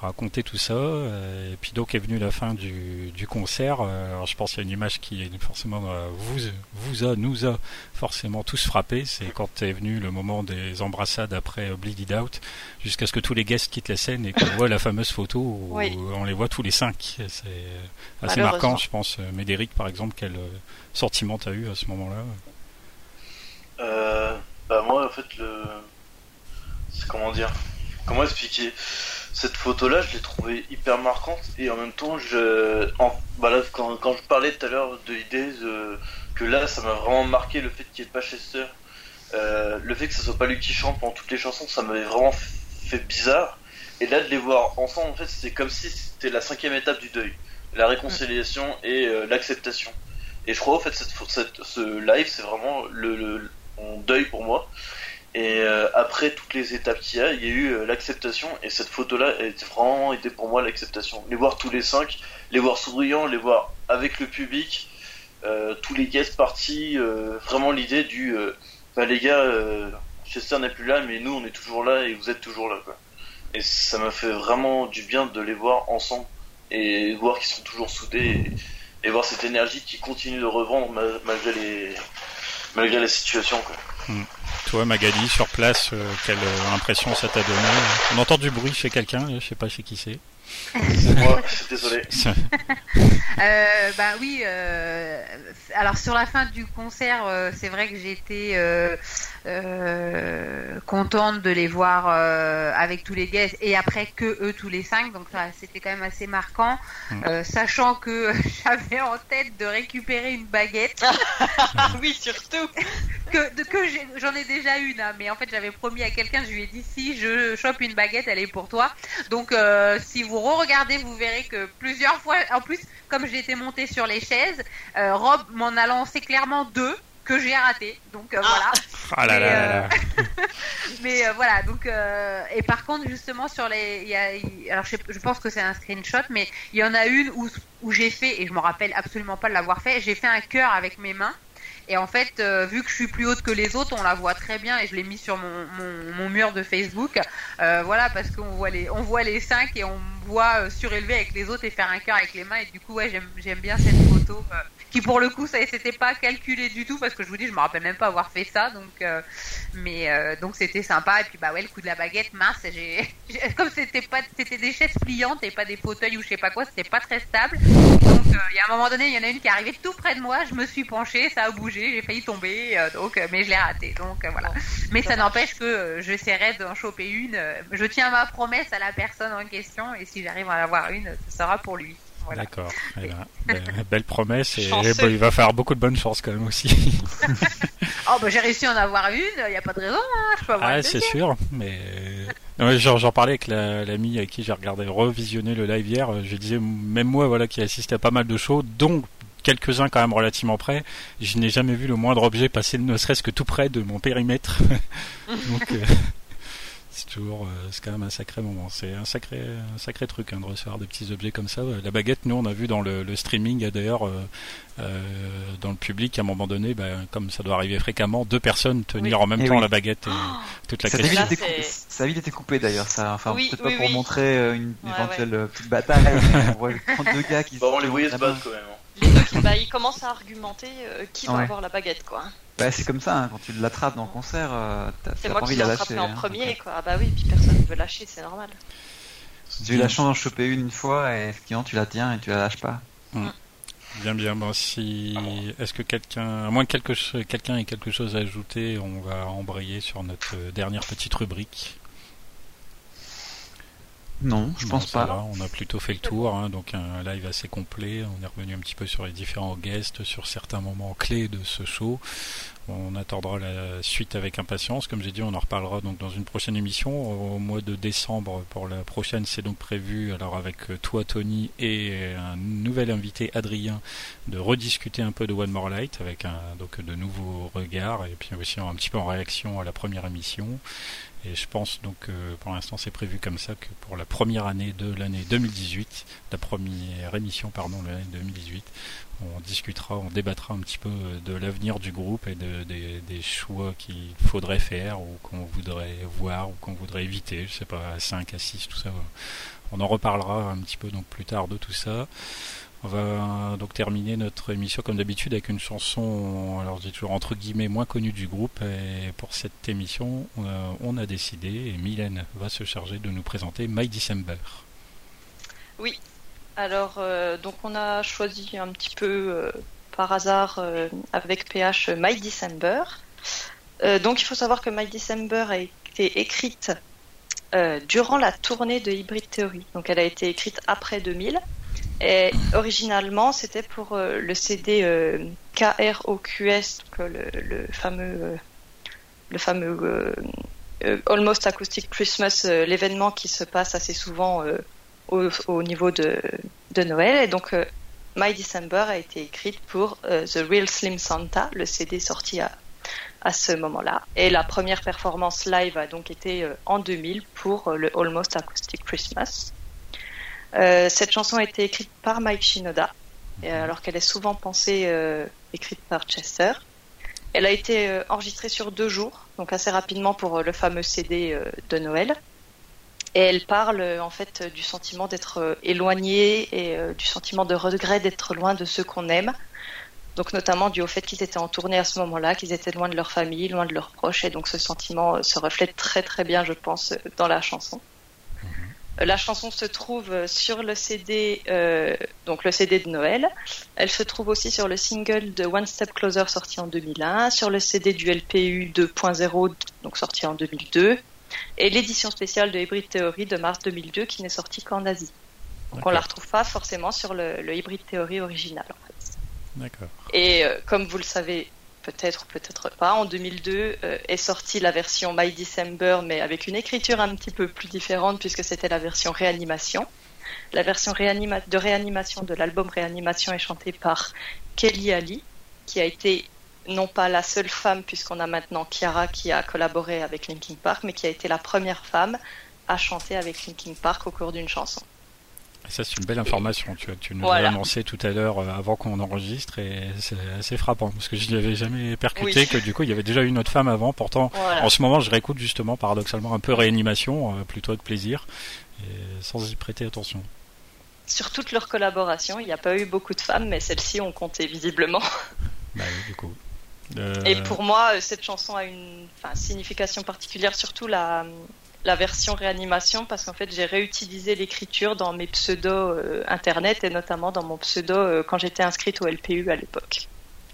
raconter tout ça. Euh, Et puis donc est venue la fin du, du concert. Euh, Alors je pense qu'il y a une image qui est forcément euh, vous, vous a, nous a forcément tous frappé. C'est quand est venu le moment des embrassades après Bleed It Out, jusqu'à ce que tous les guests quittent la scène et qu'on voit la fameuse photo où Oui. on les voit tous les cinq. C'est assez marquant, je pense. Médéric, par exemple, quel sentiment t'as eu à ce moment-là? Euh, bah moi en fait le c'est comment dire? Comment expliquer? Cette photo là je l'ai trouvée hyper marquante et en même temps je en, bah là, quand, quand je parlais tout à l'heure de l'idée de- que là ça m'a vraiment marqué le fait qu'il n'y ait pas Chester euh, le fait que ce soit pas lui qui chante pendant toutes les chansons ça m'avait vraiment fait bizarre. Et là de les voir ensemble en fait c'était comme si c'était la cinquième étape du deuil. La réconciliation et euh, l'acceptation. Et je crois au fait cette, cette- ce live c'est vraiment le, le- mon deuil pour moi. Et euh, après toutes les étapes qu'il y a, il y a eu euh, l'acceptation et cette photo-là elle était vraiment été pour moi l'acceptation. Les voir tous les cinq, les voir souriants, les voir avec le public, euh, tous les guests partis, euh, vraiment l'idée du bah les gars, Chester n'est plus là, mais nous on est toujours là et vous êtes toujours là. Et ça m'a fait vraiment du bien de les voir ensemble et voir qu'ils sont toujours soudés et, voir cette énergie qui continue de revendre ma- malgré les malgré la situation quoi. Toi, Magali, sur place, euh, quelle euh, impression ça t'a donné? On entend du bruit chez quelqu'un, je sais pas chez qui c'est. Moi, je suis désolé. *laughs* Euh, bah oui. euh, alors sur la fin du concert, euh, c'est vrai que j'étais contente de les voir euh, avec tous les guests et après que eux tous les cinq. Donc ça, c'était quand même assez marquant, Mm. euh, sachant que *laughs* j'avais en tête de récupérer une baguette *laughs* Ah oui, surtout. *laughs* que, de- que j'ai- j'en ai déjà une, hein, mais en fait j'avais promis à quelqu'un, je lui ai dit si je chope une baguette, elle est pour toi. Donc euh, si vous re-regardez, vous verrez que plusieurs fois, en plus comme j'étais montée sur les chaises, euh, Rob m'en a lancé clairement deux que j'ai raté. Donc euh, voilà. Ah là Mais, là là là. *laughs* Mais voilà, donc euh, et par contre justement sur les, y a, alors je, sais- je pense que c'est un screenshot, mais il y en a une où où j'ai fait et je me rappelle absolument pas de l'avoir fait. J'ai fait un cœur avec mes mains. Et en fait, euh, vu que je suis plus haute que les autres, on la voit très bien et je l'ai mis sur mon, mon, mon mur de Facebook. Euh, voilà, parce qu'on voit les, on voit les cinq et on voit euh, surélever avec les autres et faire un cœur avec les mains. Et du coup, ouais, j'aime, bien cette photo. euh, qui pour le coup, ça c'était pas calculé du tout parce que je vous dis, je me rappelle même pas avoir fait ça. Donc, euh, mais donc c'était sympa. Et puis bah ouais, le coup de la baguette, mince, j'ai, *laughs* comme c'était pas, c'était des chaises pliantes et pas des fauteuils ou je sais pas quoi, c'était pas très stable. Donc il y a un moment donné, il y en a une qui est arrivée tout près de moi, je me suis penchée, ça a bougé, j'ai failli tomber, donc mais je l'ai raté. Donc voilà. Mais ça n'empêche que j'essaierai d'en choper une. je tiens ma promesse à la personne en question si j'arrive à en avoir une, ce sera pour lui. Voilà. D'accord. *laughs* Eh ben, belle, belle promesse et Chanceux. bon, il va falloir beaucoup de bonne chance quand même aussi. *laughs* Oh bah j'ai réussi à en avoir une, il n'y a pas de raison, hein, je peux avoir ah, c'est sûr, mais ouais, genre, j'en parlais avec la- l'ami avec qui j'ai regardé revisionné le live hier. euh, Je disais même moi, voilà, qui assisté à pas mal de shows, dont quelques-uns quand même relativement près, je n'ai jamais vu le moindre objet passer ne serait-ce que tout près de mon périmètre. *laughs* Donc euh, c'est toujours, euh, c'est quand même un sacré moment. C'est un sacré, un sacré truc hein, de recevoir des petits objets comme ça. La baguette, nous on a vu dans le, le streaming d'ailleurs, euh, euh, dans le public à un moment donné, bah, comme ça doit arriver fréquemment, deux personnes tenir Oui. en même Eh temps oui. la baguette. et toute la Ça question. été coupé, ça a vite été coupé d'ailleurs, ça. Enfin, Oui, peut-être oui, pas pour oui. montrer une Ouais, éventuelle petite bataille. on voit deux *laughs* gars qui on les voyait se la main. battre quand même. hein. Les deux qui, bah, ils commencent à argumenter euh, qui va avoir la baguette, quoi. Bah, c'est comme ça, hein, quand tu l'attrapes dans le concert, euh, t'as C'est t'as moi pas qui envie de l'ai la attrapé en hein. premier, quoi. Ah bah oui, puis personne ne veut lâcher, c'est normal. J'ai eu la chance d'en choper une une fois et effectivement tu la tiens et tu la lâches pas. Bien, bien. Bon, si est-ce que quelqu'un, à moins que quelque quelqu'un ait quelque chose à ajouter, on va embrayer sur notre euh, dernière petite rubrique. Non, je pense pas. on a plutôt fait le tour, hein, donc un live assez complet. On est revenu un petit peu sur les différents guests, sur certains moments clés de ce show. on attendra la suite avec impatience. Comme j'ai dit, on en reparlera donc dans une prochaine émission au mois de décembre. Pour la prochaine, c'est donc prévu alors avec toi Tony et un nouvel invité Adrien de rediscuter un peu de One More Light avec un donc de nouveaux regards et puis aussi un petit peu en réaction à la première émission. Et je pense donc euh, pour l'instant c'est prévu comme ça que pour la première année de l'année 2018, la première émission pardon de l'année 2018, on discutera, on débattra un petit peu de l'avenir du groupe et de, des, choix qu'il faudrait faire ou qu'on voudrait voir ou qu'on voudrait éviter, je sais pas, à 5, à 6, tout ça. On en reparlera un petit peu donc plus tard de tout ça. On va donc terminer notre émission comme d'habitude avec une chanson, alors je dis toujours entre guillemets moins connue du groupe. Et pour cette émission, euh, on a décidé, et Mylène va se charger de nous présenter My December. Oui, alors euh, donc on a choisi un petit peu euh, par hasard avec PH My December. donc il faut savoir que My December a été écrite durant la tournée de Hybrid Theory. Donc elle a été écrite après 2000. Et originalement, c'était pour euh, le CD euh, KROQS, le, le, fameux, euh, le fameux Almost Acoustic Christmas, l'événement qui se passe assez souvent au, au, niveau de, Noël. Et donc, My December a été écrite pour The Real Slim Santa, le CD sorti à ce moment-là. Et la première performance live a donc été en 2000 pour le Almost Acoustic Christmas. Euh, cette chanson a été écrite par Mike Shinoda, mhm. alors qu'elle est souvent pensée euh, écrite par Chester. Elle a été euh, enregistrée sur deux jours, donc assez rapidement pour le fameux CD de Noël. Et elle parle en fait du sentiment d'être éloigné et du sentiment de regret d'être loin de ceux qu'on aime. Donc notamment dû au fait qu'ils étaient en tournée à ce moment-là, qu'ils étaient loin de leur famille, loin de leurs proches, et donc ce sentiment se reflète très très bien, je pense, dans la chanson. La chanson se trouve sur le CD, euh, donc le CD de Noël. Elle se trouve aussi sur le single de One Step Closer sorti en 2001, sur le CD du LPU 2.0 donc sorti en 2002, et l'édition spéciale de Hybrid Theory de mars 2002 qui n'est sortie qu'en Asie. Donc on la retrouve pas forcément sur le, le Hybrid Theory original. En fait. D'accord. Et euh, comme vous le savez peut-être ou peut-être pas. En 2002 euh, est sortie la version My December, mais avec une écriture un petit peu plus différente puisque c'était la version réanimation. La version de réanimation de l'album Réanimation est chantée par Kelly Ali, qui a été non pas la seule femme, puisqu'on a maintenant Kiara qui a collaboré avec Linkin Park, mais qui a été la première femme à chanter avec Linkin Park au cours d'une chanson. Ça, c'est une belle information. Tu, tu nous l'as annoncé tout à l'heure euh, avant qu'on enregistre et c'est assez frappant parce que je n'avais jamais percuté que du coup il y avait déjà une autre femme avant. Pourtant, en ce moment, je réécoute justement paradoxalement un peu réanimation, euh, plutôt de plaisir, et sans y prêter attention. Sur toute leur collaboration, il n'y a pas eu beaucoup de femmes, mais celles-ci ont compté visiblement. *laughs* Bah oui, du coup. Et pour moi, cette chanson a une signification particulière, surtout la, la version réanimation parce qu'en fait j'ai réutilisé l'écriture dans mes pseudos euh, internet et notamment dans mon pseudo euh, quand j'étais inscrite au LPU à l'époque.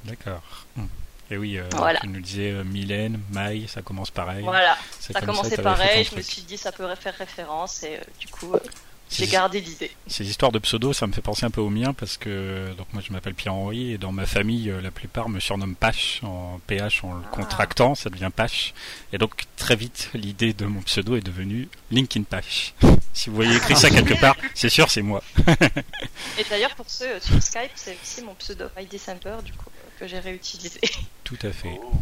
D'accord. Hum. Et oui, euh, tu nous disais Mylène, Maï, ça commence pareil. Voilà, ça commençait pareil, je me suis dit ça peut faire référence et du coup j'ai gardé l'idée. Ces histoires de pseudo, ça me fait penser un peu au mien parce que donc moi je m'appelle Pierre-Henri et dans ma famille la plupart me surnomment Pache en PH en le ah. contractant, ça devient Pache. Et donc très vite l'idée de mon pseudo est devenue Linkin Pache. *laughs* si vous voyez écrit ça quelque part, c'est sûr c'est moi. *laughs* et d'ailleurs pour ceux sur Skype, c'est aussi mon pseudo My December du coup que j'ai réutilisé. Tout à fait. Oh.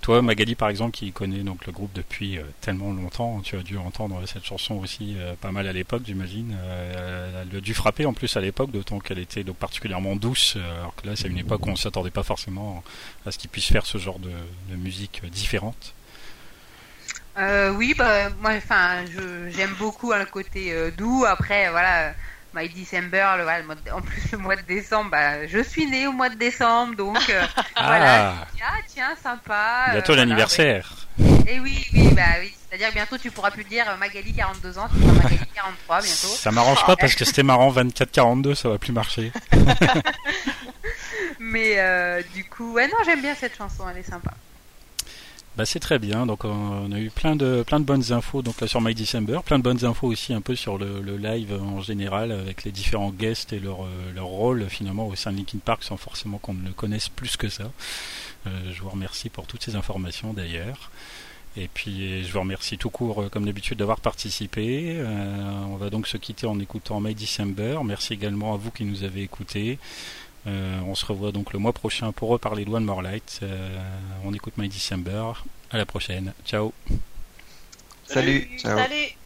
Toi, Magali, par exemple, qui connaît donc le groupe depuis euh, tellement longtemps, tu as dû entendre cette chanson aussi euh, pas mal à l'époque, j'imagine. Euh, elle a dû frapper en plus à l'époque, d'autant qu'elle était donc particulièrement douce, alors que là, c'est une époque où on ne s'attendait pas forcément à ce qu'ils puissent faire ce genre de, musique différente. oui, bah, moi, enfin, j'aime beaucoup hein, le côté doux. Après, voilà My December, le, en plus le mois de décembre, bah, je suis née au mois de décembre, donc euh, *laughs* ah. voilà. Ah tiens, sympa. Euh, bientôt l'anniversaire. Et eh oui, oui, bah oui. C'est-à-dire bientôt tu pourras plus dire Magali 42 ans, tu pourras Magali 43 bientôt. Ça m'arrange pas parce que c'était marrant *laughs* 24-42, ça va plus marcher. *laughs* Mais euh, du coup, ouais non, j'aime bien cette chanson, elle est sympa. Bah c'est très bien. Donc on a eu plein de plein de bonnes infos donc là sur My December, plein de bonnes infos aussi un peu sur le, le live en général avec les différents guests et leur euh, leur rôle finalement au sein de Linkin Park sans forcément qu'on ne le connaisse plus que ça. Euh, je vous remercie pour toutes ces informations d'ailleurs. Et puis je vous remercie tout court comme d'habitude d'avoir participé. Euh, on va donc se quitter en écoutant My December. Merci également à vous qui nous avez écoutés. Euh, on se revoit donc le mois prochain pour reparler de One More Light. Euh, on écoute My December. À la prochaine. Ciao. Salut. Salut.